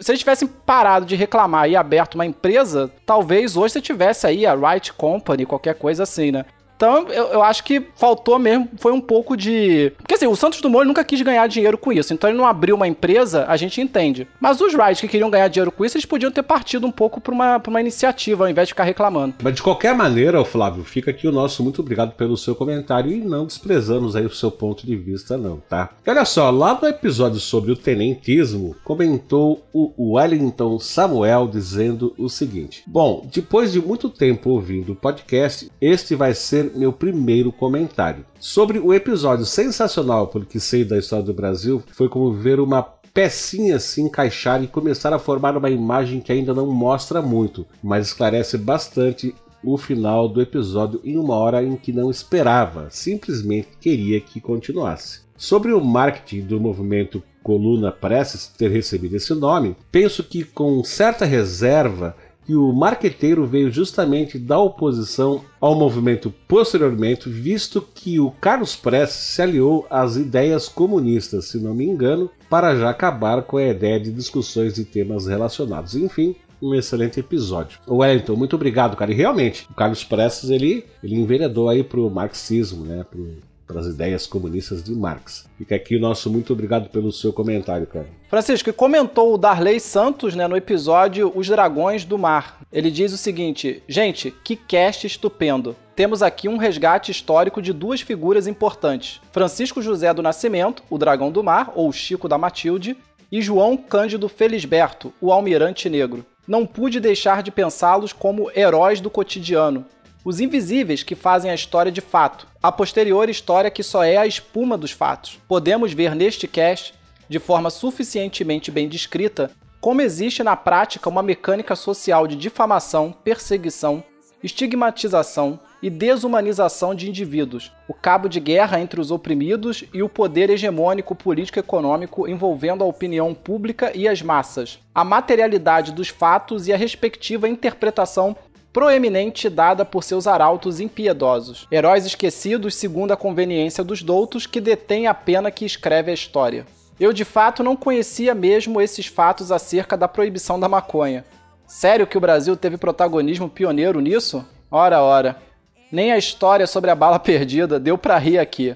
Se eles tivessem parado de reclamar e aberto uma empresa, talvez hoje você tivesse aí a Wright Company, qualquer coisa assim, né? Então, eu, eu, acho que faltou mesmo, foi um pouco de. Porque assim, o Santos Dumont nunca quis ganhar dinheiro com isso. Então ele não abriu uma empresa, a gente entende. Mas os Wright que queriam ganhar dinheiro com isso, eles podiam ter partido um pouco para uma, uma iniciativa, ao invés de ficar reclamando. Mas de qualquer maneira, Flávio, fica aqui o nosso muito obrigado pelo seu comentário e não desprezamos aí o seu ponto de vista, não, tá? E olha só, lá no episódio sobre o tenentismo, comentou o Wellington Samuel dizendo o seguinte: Bom, depois de muito tempo ouvindo o podcast, este vai ser meu primeiro comentário. Sobre o episódio sensacional, porque sei da história do Brasil, foi como ver uma pecinha se encaixar e começar a formar uma imagem que ainda não mostra muito, mas esclarece bastante o final do episódio em uma hora em que não esperava, simplesmente queria que continuasse. Sobre o marketing do movimento Coluna Presses ter recebido esse nome, penso que com certa reserva que o marqueteiro veio justamente da oposição ao movimento posteriormente, visto que o Carlos Prestes se aliou às ideias comunistas, se não me engano, para já acabar com a ideia de discussões de temas relacionados. Enfim, um excelente episódio. Wellington, muito obrigado, cara. E realmente, o Carlos Prestes ele, ele enveredou aí pro marxismo, né? Pro para as ideias comunistas de Marx. Fica aqui o nosso muito obrigado pelo seu comentário, cara. Francisco, comentou o Darley Santos né, no episódio Os Dragões do Mar. Ele diz o seguinte: Gente, que cast estupendo. Temos aqui um resgate histórico de duas figuras importantes: Francisco José do Nascimento, o Dragão do Mar, ou Chico da Matilde, e João Cândido Felisberto, o Almirante Negro. Não pude deixar de pensá-los como heróis do cotidiano, os invisíveis que fazem a história de fato, a posterior história que só é a espuma dos fatos. Podemos ver neste cast, de forma suficientemente bem descrita, como existe na prática uma mecânica social de difamação, perseguição, estigmatização e desumanização de indivíduos, o cabo de guerra entre os oprimidos e o poder hegemônico político-econômico envolvendo a opinião pública e as massas, a materialidade dos fatos e a respectiva interpretação proeminente dada por seus arautos impiedosos, heróis esquecidos segundo a conveniência dos doutos que detêm a pena que escreve a história. Eu de fato não conhecia mesmo esses fatos acerca da proibição da maconha. Sério que o Brasil teve protagonismo pioneiro nisso? Ora, ora. Nem a história sobre a bala perdida deu para rir aqui.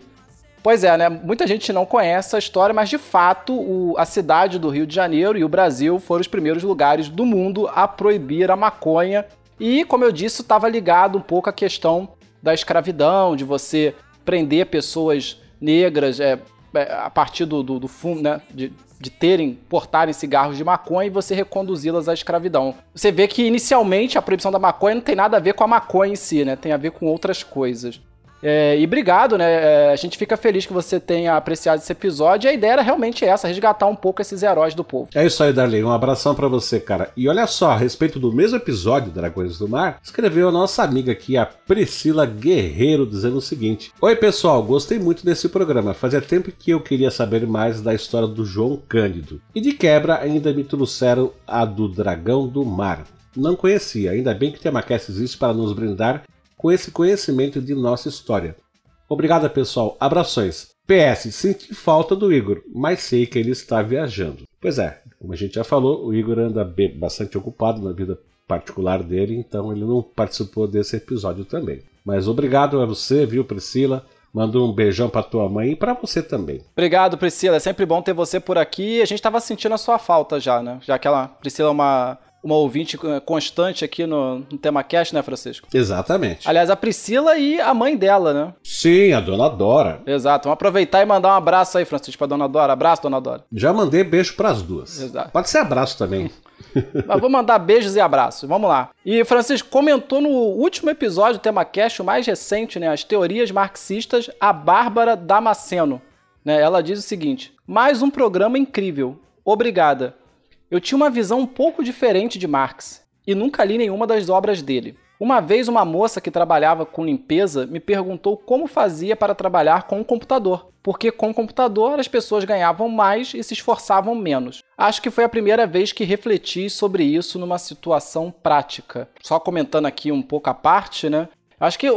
Pois é, né? Muita gente não conhece a história, mas de fato o, a cidade do Rio de Janeiro e o Brasil foram os primeiros lugares do mundo a proibir a maconha e, como eu disse, estava ligado um pouco à questão da escravidão, de você prender pessoas negras é, é, a partir do, do, do fundo, né? De, de terem, portarem cigarros de maconha e você reconduzi-las à escravidão. Você vê que inicialmente a proibição da maconha não tem nada a ver com a maconha em si, né? Tem a ver com outras coisas. É, e obrigado, né? É, a gente fica feliz que você tenha apreciado esse episódio. E a ideia era realmente essa, resgatar um pouco esses heróis do povo. É isso aí, Darley. Um abração para você, cara. E olha só, a respeito do mesmo episódio, Dragões do Mar, escreveu a nossa amiga aqui, a Priscila Guerreiro, dizendo o seguinte: Oi, pessoal, gostei muito desse programa. Fazia tempo que eu queria saber mais da história do João Cândido. E de quebra, ainda me trouxeram a do Dragão do Mar. Não conhecia, ainda bem que Temacast existe para nos brindar com esse conhecimento de nossa história. Obrigado, pessoal. Abrações. PS, senti falta do Igor, mas sei que ele está viajando. Pois é, como a gente já falou, o Igor anda bastante ocupado na vida particular dele, então ele não participou desse episódio também. Mas obrigado a você, viu, Priscila? Manda um beijão pra tua mãe e pra você também. Obrigado, Priscila. É sempre bom ter você por aqui. A gente tava sentindo a sua falta já, né? Já que ela, Priscila é uma uma ouvinte constante aqui no, no Tema Cast, né, Francisco? Exatamente. Aliás, a Priscila e a mãe dela, né? Sim, a dona Dora. Exato. Vamos aproveitar e mandar um abraço aí, Francisco, pra dona Dora. Abraço, dona Dora. Já mandei beijo pras duas. Exato. Pode ser abraço também. Mas vou mandar beijos e abraços. Vamos lá. E Francisco comentou no último episódio do Tema Cast, o mais recente, né? As teorias marxistas, a Bárbara Damasceno. Né? Ela diz o seguinte: mais um programa incrível. Obrigada. Eu tinha uma visão um pouco diferente de Marx e nunca li nenhuma das obras dele. Uma vez, uma moça que trabalhava com limpeza me perguntou como fazia para trabalhar com um computador, porque com o computador as pessoas ganhavam mais e se esforçavam menos. Acho que foi a primeira vez que refleti sobre isso numa situação prática. Só comentando aqui um pouco a parte, né? Acho que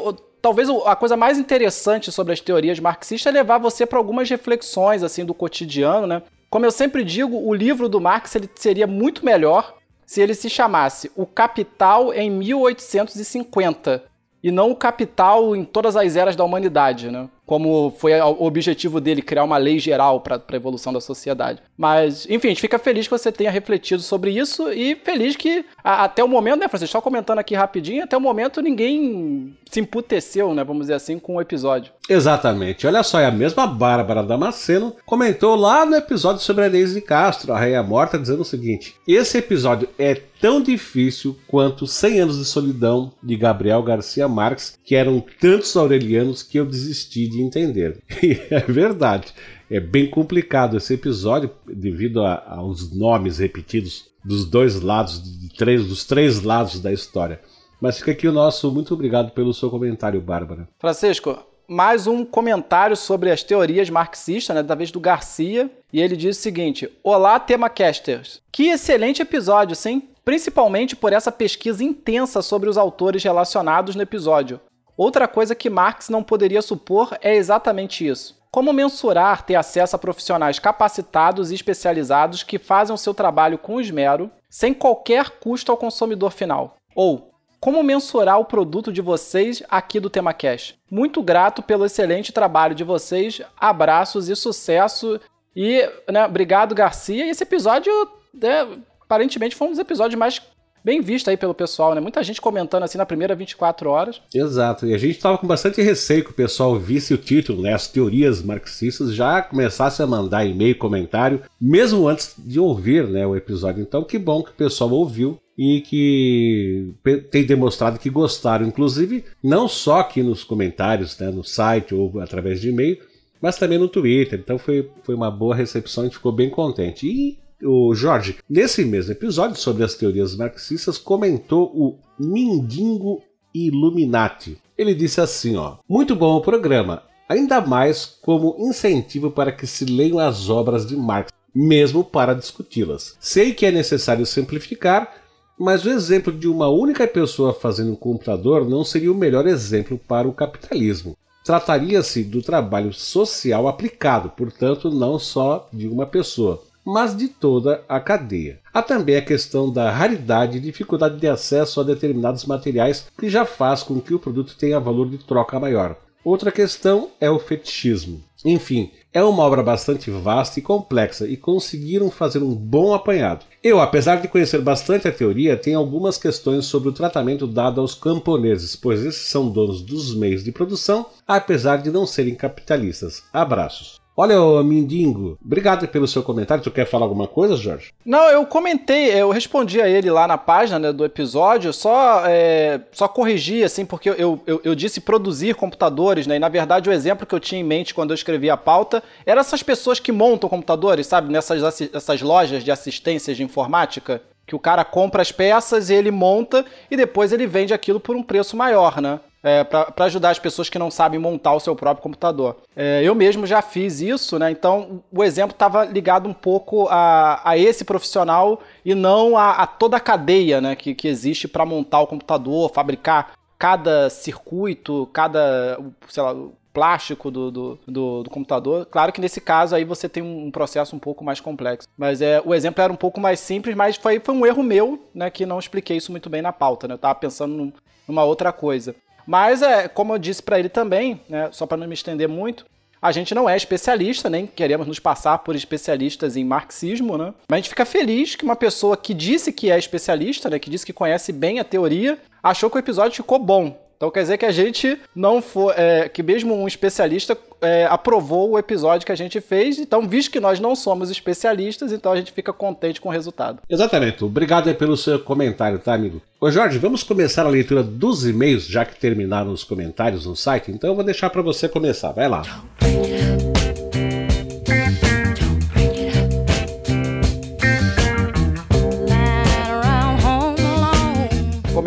talvez a coisa mais interessante sobre as teorias marxistas é levar você para algumas reflexões assim do cotidiano, né? Como eu sempre digo, o livro do Marx ele seria muito melhor se ele se chamasse O Capital em 1850 e não o Capital em todas as eras da humanidade, né? Como foi o objetivo dele criar uma lei geral para a evolução da sociedade. Mas, enfim, a gente fica feliz que você tenha refletido sobre isso e feliz que a, até o momento, né, Francisco, só comentando aqui rapidinho, até o momento ninguém se emputeceu, né, vamos dizer assim, com o episódio. Exatamente. Olha só, é a mesma Bárbara Damasceno comentou lá no episódio sobre a Inês Castro, a Rainha Morta, dizendo o seguinte: Esse episódio é tão difícil quanto 100 anos de solidão de Gabriel Garcia Marques, que eram tantos aurelianos que eu desisti de entender. E é verdade. É bem complicado esse episódio devido a, aos nomes repetidos dos dois lados, de três, dos três lados da história. Mas fica aqui o nosso muito obrigado pelo seu comentário, Bárbara. Francisco, mais um comentário sobre as teorias marxistas, né, da vez do Garcia, e ele diz o seguinte: Olá, TemaCasters. Que excelente episódio, sim? Principalmente por essa pesquisa intensa sobre os autores relacionados no episódio. Outra coisa que Marx não poderia supor é exatamente isso. Como mensurar ter acesso a profissionais capacitados e especializados que fazem o seu trabalho com esmero, sem qualquer custo ao consumidor final? Ou como mensurar o produto de vocês aqui do Tema Cash? Muito grato pelo excelente trabalho de vocês, abraços e sucesso. E, né, obrigado, Garcia. Esse episódio, né, aparentemente, foi um dos episódios mais bem vista aí pelo pessoal, né? Muita gente comentando assim na primeira 24 horas. Exato, e a gente tava com bastante receio que o pessoal visse o título, né? As teorias marxistas já começasse a mandar e-mail, comentário, mesmo antes de ouvir, né, o episódio. Então, que bom que o pessoal ouviu e que tem demonstrado que gostaram, inclusive não só aqui nos comentários, né, no site ou através de e-mail, mas também no Twitter. Então foi, foi uma boa recepção, a gente ficou bem contente. E o Jorge, nesse mesmo episódio sobre as teorias marxistas, comentou o Mindingo Illuminati. Ele disse assim, ó: "Muito bom o programa, ainda mais como incentivo para que se leiam as obras de Marx, mesmo para discuti-las. Sei que é necessário simplificar, mas o exemplo de uma única pessoa fazendo um computador não seria o melhor exemplo para o capitalismo. Trataria-se do trabalho social aplicado, portanto, não só de uma pessoa mas de toda a cadeia. Há também a questão da raridade e dificuldade de acesso a determinados materiais que já faz com que o produto tenha valor de troca maior. Outra questão é o fetichismo. Enfim, é uma obra bastante vasta e complexa e conseguiram fazer um bom apanhado. Eu, apesar de conhecer bastante a teoria, tenho algumas questões sobre o tratamento dado aos camponeses, pois esses são donos dos meios de produção, apesar de não serem capitalistas. Abraços. Olha, Mindingo, obrigado pelo seu comentário. Tu quer falar alguma coisa, Jorge? Não, eu comentei, eu respondi a ele lá na página né, do episódio, só, é, só corrigi, assim, porque eu, eu, eu, disse produzir computadores, né? E na verdade o exemplo que eu tinha em mente quando eu escrevi a pauta era essas pessoas que montam computadores, sabe? Nessas essas lojas de assistência de informática. Que o cara compra as peças ele monta e depois ele vende aquilo por um preço maior, né? é, para ajudar as pessoas que não sabem montar o seu próprio computador. É, eu mesmo já fiz isso, né? Então o exemplo estava ligado um pouco a, a esse profissional e não a, a toda a cadeia né, que, que existe para montar o computador, fabricar cada circuito, cada, sei lá, plástico do, do, do, do, computador. Claro que nesse caso aí você tem um processo um pouco mais complexo. Mas é, o exemplo era um pouco mais simples, mas foi, foi um erro meu, né? Que não expliquei isso muito bem na pauta, né? Eu tava pensando num, numa outra coisa. Mas, é, como eu disse para ele também, né, só para não me estender muito, a gente não é especialista, nem queremos nos passar por especialistas em marxismo, né? Mas a gente fica feliz que uma pessoa que disse que é especialista, né, que disse que conhece bem a teoria, achou que o episódio ficou bom. Então quer dizer que a gente não foi. É, que mesmo um especialista é, aprovou o episódio que a gente fez. Então, visto que nós não somos especialistas, então a gente fica contente com o resultado. Exatamente. Obrigado pelo seu comentário, tá, amigo? Ô Jorge, vamos começar a leitura dos e-mails, já que terminaram os comentários no site. Então eu vou deixar para você começar. Vai lá.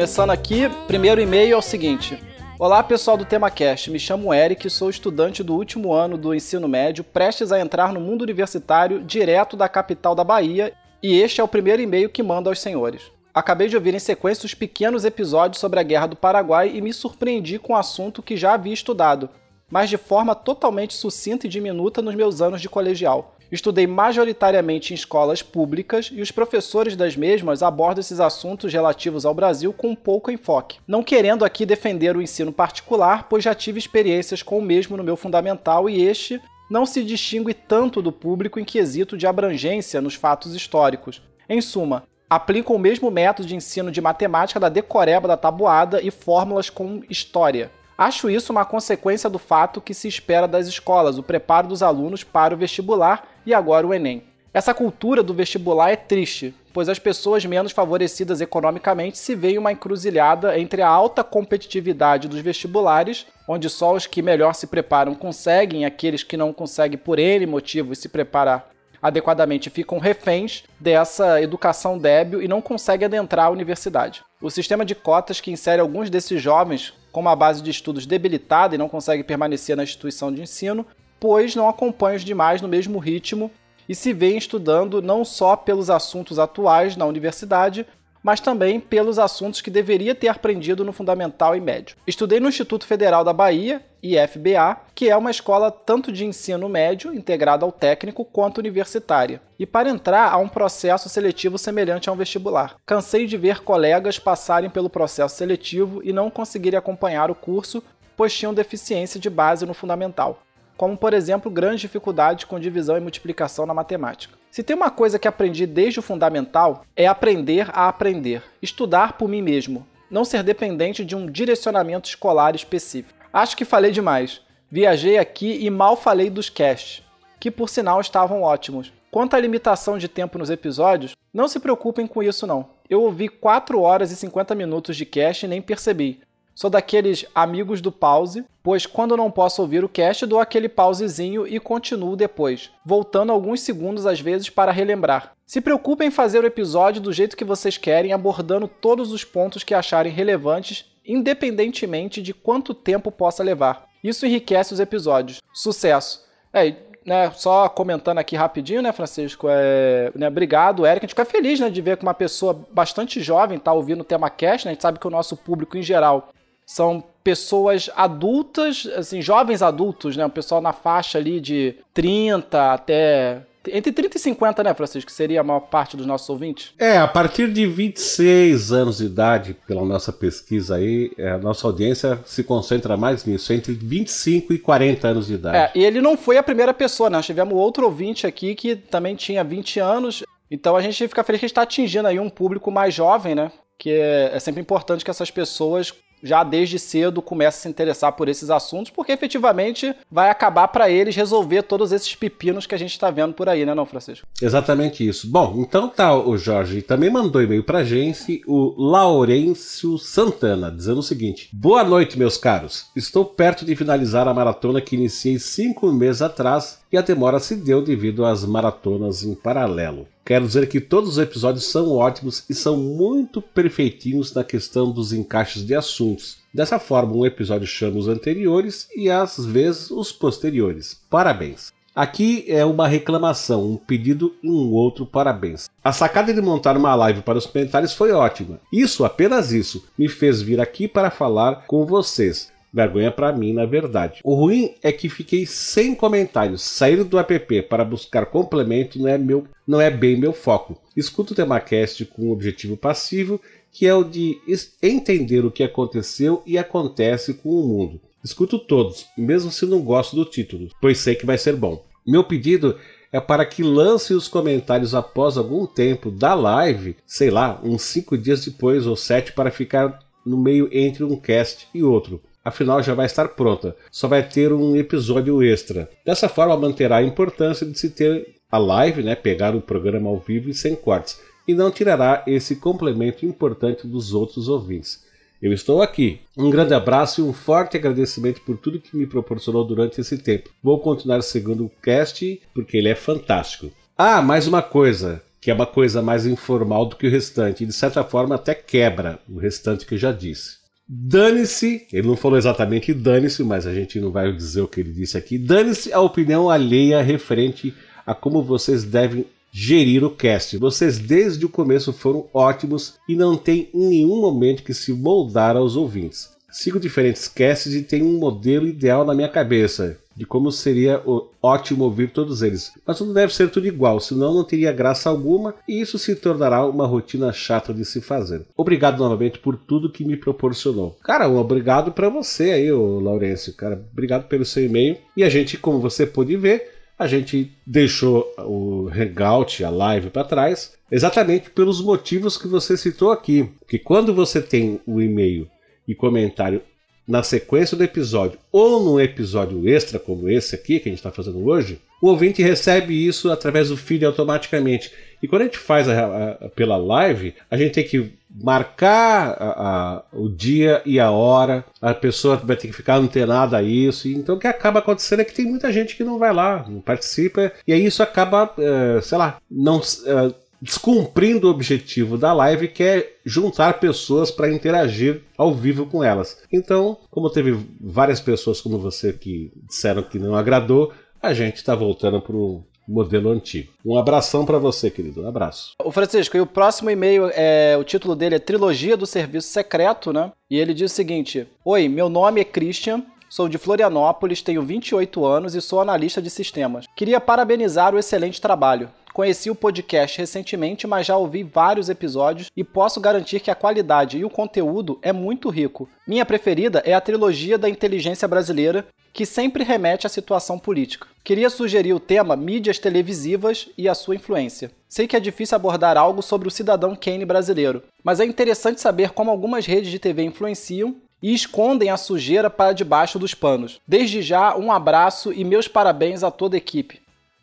Começando aqui, primeiro e-mail é o seguinte. Olá pessoal do TemaCast, me chamo Eric, sou estudante do último ano do ensino médio, prestes a entrar no mundo universitário direto da capital da Bahia, e este é o primeiro e-mail que mando aos senhores. Acabei de ouvir em sequência os pequenos episódios sobre a Guerra do Paraguai e me surpreendi com um assunto que já havia estudado, mas de forma totalmente sucinta e diminuta nos meus anos de colegial. Estudei majoritariamente em escolas públicas e os professores das mesmas abordam esses assuntos relativos ao Brasil com pouco enfoque. Não querendo aqui defender o ensino particular, pois já tive experiências com o mesmo no meu fundamental e este não se distingue tanto do público em quesito de abrangência nos fatos históricos. Em suma, aplicam o mesmo método de ensino de matemática da decoreba da tabuada e fórmulas com história. Acho isso uma consequência do fato que se espera das escolas, o preparo dos alunos para o vestibular e agora o Enem. Essa cultura do vestibular é triste, pois as pessoas menos favorecidas economicamente se veem uma encruzilhada entre a alta competitividade dos vestibulares, onde só os que melhor se preparam conseguem, aqueles que não conseguem por N motivos se preparar adequadamente ficam reféns dessa educação débil e não conseguem adentrar a universidade. O sistema de cotas que insere alguns desses jovens com uma base de estudos debilitada e não conseguem permanecer na instituição de ensino, pois não acompanham os demais no mesmo ritmo e se veem estudando não só pelos assuntos atuais na universidade, mas também pelos assuntos que deveria ter aprendido no fundamental e médio. Estudei no Instituto Federal da Bahia, IFBA, que é uma escola tanto de ensino médio, integrada ao técnico, quanto universitária. E para entrar há um processo seletivo semelhante a um vestibular. Cansei de ver colegas passarem pelo processo seletivo e não conseguirem acompanhar o curso, pois tinham deficiência de base no fundamental como por exemplo grandes dificuldades com divisão e multiplicação na matemática. Se tem uma coisa que aprendi desde o fundamental, é aprender a aprender, estudar por mim mesmo, não ser dependente de um direcionamento escolar específico. Acho que falei demais. Viajei aqui e mal falei dos casts, que por sinal estavam ótimos. Quanto à limitação de tempo nos episódios, não se preocupem com isso não. Eu ouvi 4 horas e 50 minutos de cast e nem percebi. Sou daqueles amigos do pause, pois quando não posso ouvir o cast, dou aquele pausezinho e continuo depois, voltando alguns segundos às vezes para relembrar. Se preocupem em fazer o episódio do jeito que vocês querem, abordando todos os pontos que acharem relevantes, independentemente de quanto tempo possa levar. Isso enriquece os episódios. Sucesso! É, né, só comentando aqui rapidinho, né, Francisco? É, né, obrigado, Eric. A gente fica feliz né, de ver que uma pessoa bastante jovem está ouvindo o tema cast. Né? A gente sabe que o nosso público em geral são pessoas adultas, assim, jovens adultos, né? Um pessoal na faixa ali de 30 até entre 30 e 50, né, Francisco? Que seria a maior parte dos nossos ouvintes? É, a partir de 26 anos de idade, pela nossa pesquisa aí, é, a nossa audiência se concentra mais nisso, entre 25 e 40 anos de idade. É, e ele não foi a primeira pessoa, né? Nós tivemos outro ouvinte aqui que também tinha 20 anos. Então a gente fica feliz que a gente está atingindo aí um público mais jovem, né? Que é, é sempre importante que essas pessoas já desde cedo começa a se interessar por esses assuntos, porque efetivamente vai acabar para eles resolver todos esses pepinos que a gente está vendo por aí, né, não, Francisco? Exatamente isso. Bom, então tá, o Jorge também mandou e-mail pra gente, o Laurêncio Santana, dizendo o seguinte: Boa noite, meus caros. Estou perto de finalizar a maratona que iniciei cinco meses atrás e a demora se deu devido às maratonas em paralelo. Quero dizer que todos os episódios são ótimos e são muito perfeitinhos na questão dos encaixes de assuntos. Dessa forma, um episódio chama os anteriores e às vezes os posteriores. Parabéns! Aqui é uma reclamação, um pedido e um outro parabéns. A sacada de montar uma live para os comentários foi ótima. Isso, apenas isso, me fez vir aqui para falar com vocês. Vergonha para mim, na verdade. O ruim é que fiquei sem comentários. Sair do app para buscar complemento não é, meu, não é bem meu foco. Escuto o TemaCast com um objetivo passivo, que é o de entender o que aconteceu e acontece com o mundo. Escuto todos, mesmo se não gosto do título, pois sei que vai ser bom. Meu pedido é para que lance os comentários após algum tempo da live, sei lá, uns 5 dias depois ou 7 para ficar no meio entre um cast e outro afinal já vai estar pronta, só vai ter um episódio extra. Dessa forma manterá a importância de se ter a live, né, pegar o programa ao vivo e sem cortes, e não tirará esse complemento importante dos outros ouvintes. Eu estou aqui. Um grande abraço e um forte agradecimento por tudo que me proporcionou durante esse tempo. Vou continuar seguindo o cast porque ele é fantástico. Ah, mais uma coisa, que é uma coisa mais informal do que o restante, e de certa forma até quebra o restante que eu já disse. Dane-se, ele não falou exatamente dane-se, mas a gente não vai dizer o que ele disse aqui. Dane-se a opinião alheia referente a como vocês devem gerir o cast. Vocês desde o começo foram ótimos e não tem em nenhum momento que se moldar aos ouvintes. Sigo diferentes casts e tenho um modelo ideal na minha cabeça de como seria ótimo ouvir todos eles. Mas não deve ser tudo igual, senão não teria graça alguma e isso se tornará uma rotina chata de se fazer. Obrigado novamente por tudo que me proporcionou. Cara, um obrigado para você aí, ô Laurêncio. Cara, obrigado pelo seu e-mail. E a gente, como você pôde ver, a gente deixou o Hangout, a live para trás, exatamente pelos motivos que você citou aqui. Que quando você tem o e-mail e comentário na sequência do episódio ou num episódio extra como esse aqui que a gente está fazendo hoje, o ouvinte recebe isso através do feed automaticamente. E quando a gente faz a, a, pela live, a gente tem que marcar a, o dia e a hora, a pessoa vai ter que ficar antenada a isso. Então o que acaba acontecendo é que tem muita gente que não vai lá, não participa, e aí isso acaba, é, sei lá, não. É, descumprindo o objetivo da live, que é juntar pessoas para interagir ao vivo com elas. Então, como teve várias pessoas como você que disseram que não agradou, a gente está voltando para o modelo antigo. Um abração para você, querido. Um abraço. O Francisco, e o próximo e-mail, é, o título dele é Trilogia do Serviço Secreto, né? E ele diz o seguinte: Oi, meu nome é Christian. Sou de Florianópolis, tenho 28 anos e sou analista de sistemas. Queria parabenizar o excelente trabalho. Conheci o podcast recentemente, mas já ouvi vários episódios e posso garantir que a qualidade e o conteúdo é muito rico. Minha preferida é a trilogia da inteligência brasileira, que sempre remete à situação política. Queria sugerir o tema mídias televisivas e a sua influência. Sei que é difícil abordar algo sobre o cidadão Kane brasileiro, mas é interessante saber como algumas redes de TV influenciam e escondem a sujeira para debaixo dos panos. Desde já, um abraço e meus parabéns a toda a equipe.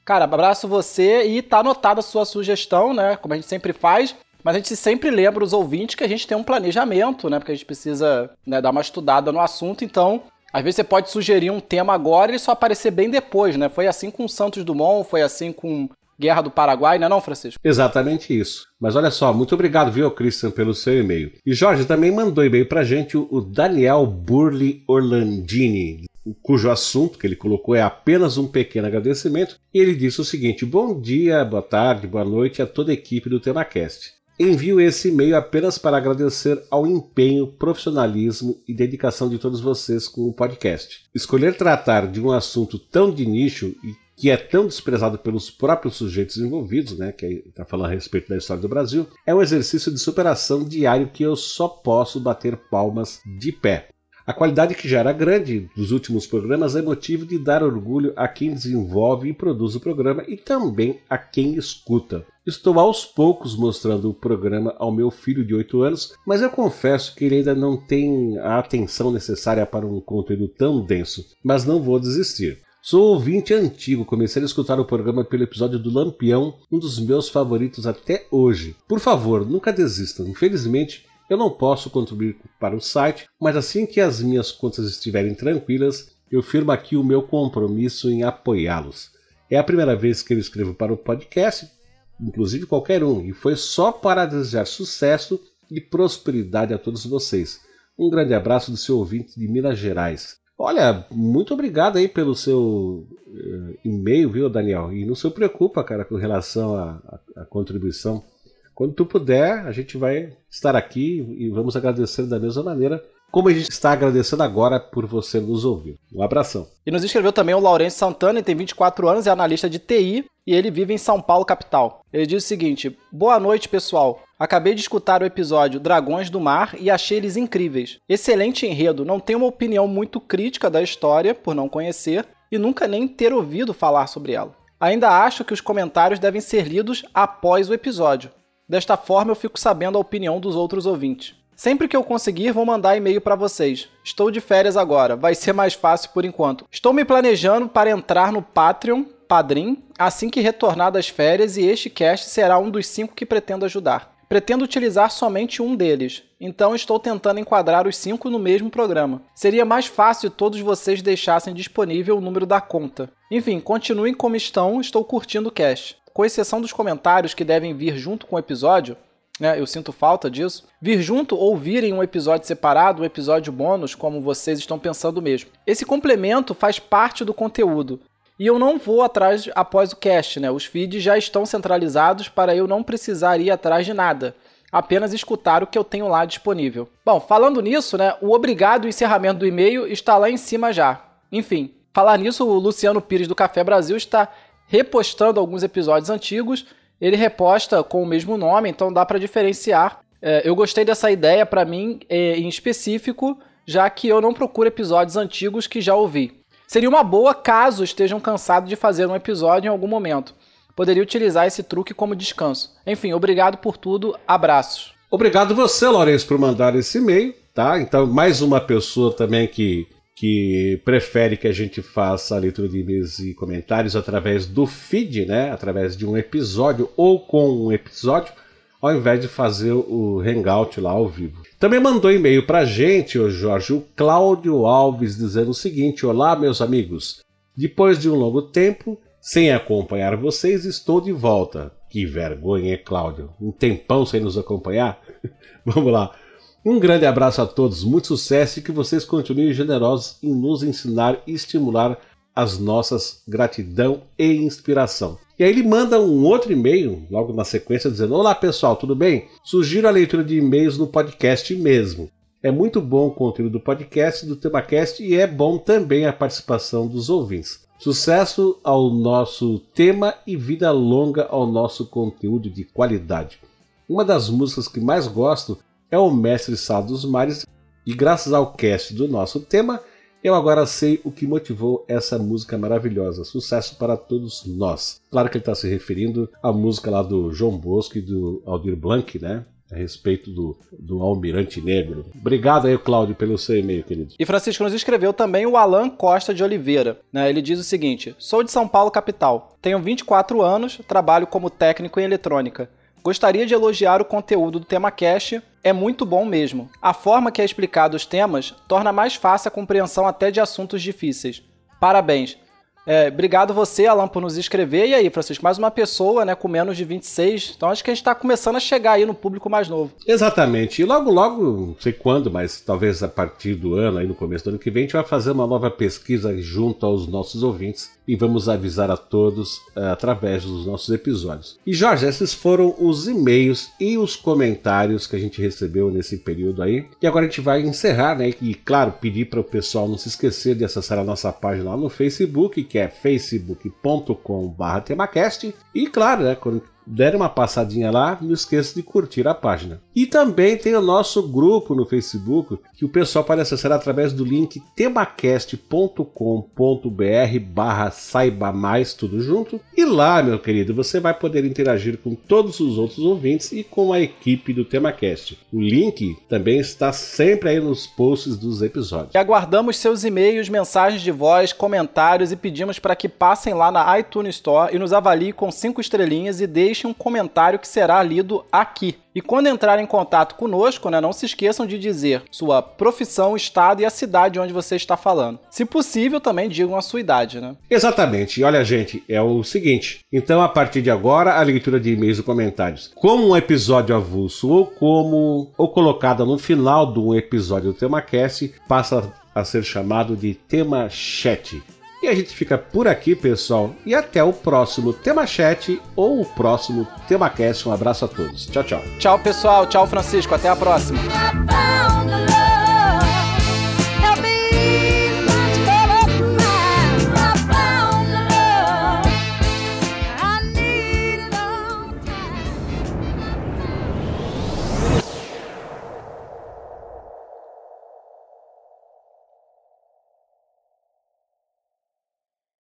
Cara, abraço você e tá anotada a sua sugestão, né? Como a gente sempre faz. Mas a gente sempre lembra os ouvintes que a gente tem um planejamento, né? Porque a gente precisa né, dar uma estudada no assunto. Então, às vezes você pode sugerir um tema agora e ele só aparecer bem depois, né? Foi assim com Santos Dumont, foi assim com Guerra do Paraguai, não é não, Francisco? Exatamente isso. Mas olha só, muito obrigado, viu, Christian, pelo seu e-mail. E Jorge também mandou e-mail pra gente o Daniel Burley Orlandini, cujo assunto que ele colocou é apenas um pequeno agradecimento, e ele disse o seguinte: Bom dia, boa tarde, boa noite a toda a equipe do TemaCast. Envio esse e-mail apenas para agradecer ao empenho, profissionalismo e dedicação de todos vocês com o podcast. Escolher tratar de um assunto tão de nicho e que é tão desprezado pelos próprios sujeitos envolvidos, né, que está falando a respeito da história do Brasil, é um exercício de superação diário que eu só posso bater palmas de pé. A qualidade que já era grande dos últimos programas é motivo de dar orgulho a quem desenvolve e produz o programa e também a quem escuta. Estou aos poucos mostrando o programa ao meu filho de 8 anos, mas eu confesso que ele ainda não tem a atenção necessária para um conteúdo tão denso, mas não vou desistir. Sou ouvinte antigo, comecei a escutar o programa pelo episódio do Lampião, um dos meus favoritos até hoje. Por favor, nunca desistam. Infelizmente, eu não posso contribuir para o site, mas assim que as minhas contas estiverem tranquilas, eu firmo aqui o meu compromisso em apoiá-los. É a primeira vez que eu escrevo para o podcast, inclusive qualquer um, e foi só para desejar sucesso e prosperidade a todos vocês. Um grande abraço do seu ouvinte de Minas Gerais. Olha, muito obrigado aí pelo seu uh, e-mail, viu, Daniel? E não se preocupa, cara, com relação à contribuição. Quando tu puder, a gente vai estar aqui e vamos agradecer da mesma maneira como a gente está agradecendo agora por você nos ouvir. Um abração. E nos escreveu também o Laurence Santana, ele tem 24 anos, é analista de TI e ele vive em São Paulo, capital. Ele diz o seguinte: Boa noite, pessoal. Acabei de escutar o episódio Dragões do Mar e achei eles incríveis. Excelente enredo, não tenho uma opinião muito crítica da história, por não conhecer, e nunca nem ter ouvido falar sobre ela. Ainda acho que os comentários devem ser lidos após o episódio. Desta forma, eu fico sabendo a opinião dos outros ouvintes. Sempre que eu conseguir, vou mandar e-mail para vocês. Estou de férias agora, vai ser mais fácil por enquanto. Estou me planejando para entrar no Patreon, Padrim, assim que retornar das férias e este cast será um dos cinco que pretendo ajudar. Pretendo utilizar somente um deles, então estou tentando enquadrar os cinco no mesmo programa. Seria mais fácil todos vocês deixassem disponível o número da conta. Enfim, continuem como estão, estou curtindo o cast com exceção dos comentários que devem vir junto com o episódio, né, eu sinto falta disso, vir junto ou virem um episódio separado, um episódio bônus, como vocês estão pensando mesmo. Esse complemento faz parte do conteúdo. E eu não vou atrás após o cast, né? Os feeds já estão centralizados para eu não precisar ir atrás de nada. apenas escutar o que eu tenho lá disponível. Bom, falando nisso, né, o obrigado encerramento do e-mail está lá em cima já. Enfim, falar nisso, o Luciano Pires do Café Brasil está repostando alguns episódios antigos. Ele reposta com o mesmo nome, então dá para diferenciar. É, eu gostei dessa ideia para mim é, em específico, já que eu não procuro episódios antigos que já ouvi. Seria uma boa caso estejam cansados de fazer um episódio em algum momento. Poderia utilizar esse truque como descanso. Enfim, obrigado por tudo, abraços. Obrigado você, Lourenço, por mandar esse e-mail, tá? Então, mais uma pessoa também que que prefere que a gente faça a leitura de e-mails e comentários através do feed, né? Através de um episódio ou com um episódio, ao invés de fazer o hangout lá ao vivo. Também mandou e-mail pra gente, o Jorge, o Cláudio Alves, dizendo o seguinte: Olá, meus amigos. Depois de um longo tempo, sem acompanhar vocês, estou de volta. Que vergonha, Cláudio? Um tempão sem nos acompanhar? Vamos lá. Um grande abraço a todos, muito sucesso e que vocês continuem generosos em nos ensinar e estimular as nossas gratidão e inspiração. E aí ele manda um outro e-mail, logo na sequência, dizendo: Olá pessoal, tudo bem? Sugiro a leitura de e-mails no podcast mesmo. É muito bom o conteúdo do podcast do TemaCast e é bom também a participação dos ouvintes. Sucesso ao nosso tema e vida longa ao nosso conteúdo de qualidade. Uma das músicas que mais gosto é o Mestre Sá dos Mares, e graças ao cast do nosso tema, eu agora sei o que motivou essa música maravilhosa. Sucesso para todos nós. Claro que ele está se referindo à música lá do João Bosco e do Aldir Blanc, né? a respeito do, do Almirante Negro. Obrigado aí, Cláudio, pelo seu e-mail, querido. E Francisco nos escreveu também o Alan Costa de Oliveira. Né? Ele diz o seguinte: Sou de São Paulo, capital. Tenho 24 anos, trabalho como técnico em eletrônica. Gostaria de elogiar o conteúdo do tema Cash, é muito bom mesmo. A forma que é explicado os temas torna mais fácil a compreensão até de assuntos difíceis. Parabéns! É, obrigado você, Alan, por nos escrever. E aí, Francisco, mais uma pessoa, né, com menos de 26. Então acho que a gente está começando a chegar aí no público mais novo. Exatamente. E logo, logo, não sei quando, mas talvez a partir do ano, aí no começo do ano que vem, a gente vai fazer uma nova pesquisa junto aos nossos ouvintes e vamos avisar a todos uh, através dos nossos episódios. E Jorge, esses foram os e-mails e os comentários que a gente recebeu nesse período aí. E agora a gente vai encerrar, né? E claro, pedir para o pessoal não se esquecer de acessar a nossa página lá no Facebook, que é facebook.com/temacast. E claro, né? Quando der uma passadinha lá, não esqueça de curtir a página. E também tem o nosso grupo no Facebook, que o pessoal pode acessar através do link temacast.com.br barra saiba mais, tudo junto. E lá, meu querido, você vai poder interagir com todos os outros ouvintes e com a equipe do TemaCast. O link também está sempre aí nos posts dos episódios. E aguardamos seus e-mails, mensagens de voz, comentários e pedimos para que passem lá na iTunes Store e nos avaliem com cinco estrelinhas e deixem deixe um comentário que será lido aqui. E quando entrar em contato conosco, né, não se esqueçam de dizer sua profissão, estado e a cidade onde você está falando. Se possível, também digam a sua idade, né? Exatamente. E olha, gente, é o seguinte. Então, a partir de agora, a leitura de e-mails e comentários. Como um episódio avulso ou como ou colocada no final de um episódio do TemaCast, passa a ser chamado de tema chat. E a gente fica por aqui, pessoal, e até o próximo Tema Chat ou o próximo Tema Cast. Um abraço a todos. Tchau, tchau. Tchau, pessoal. Tchau, Francisco. Até a próxima.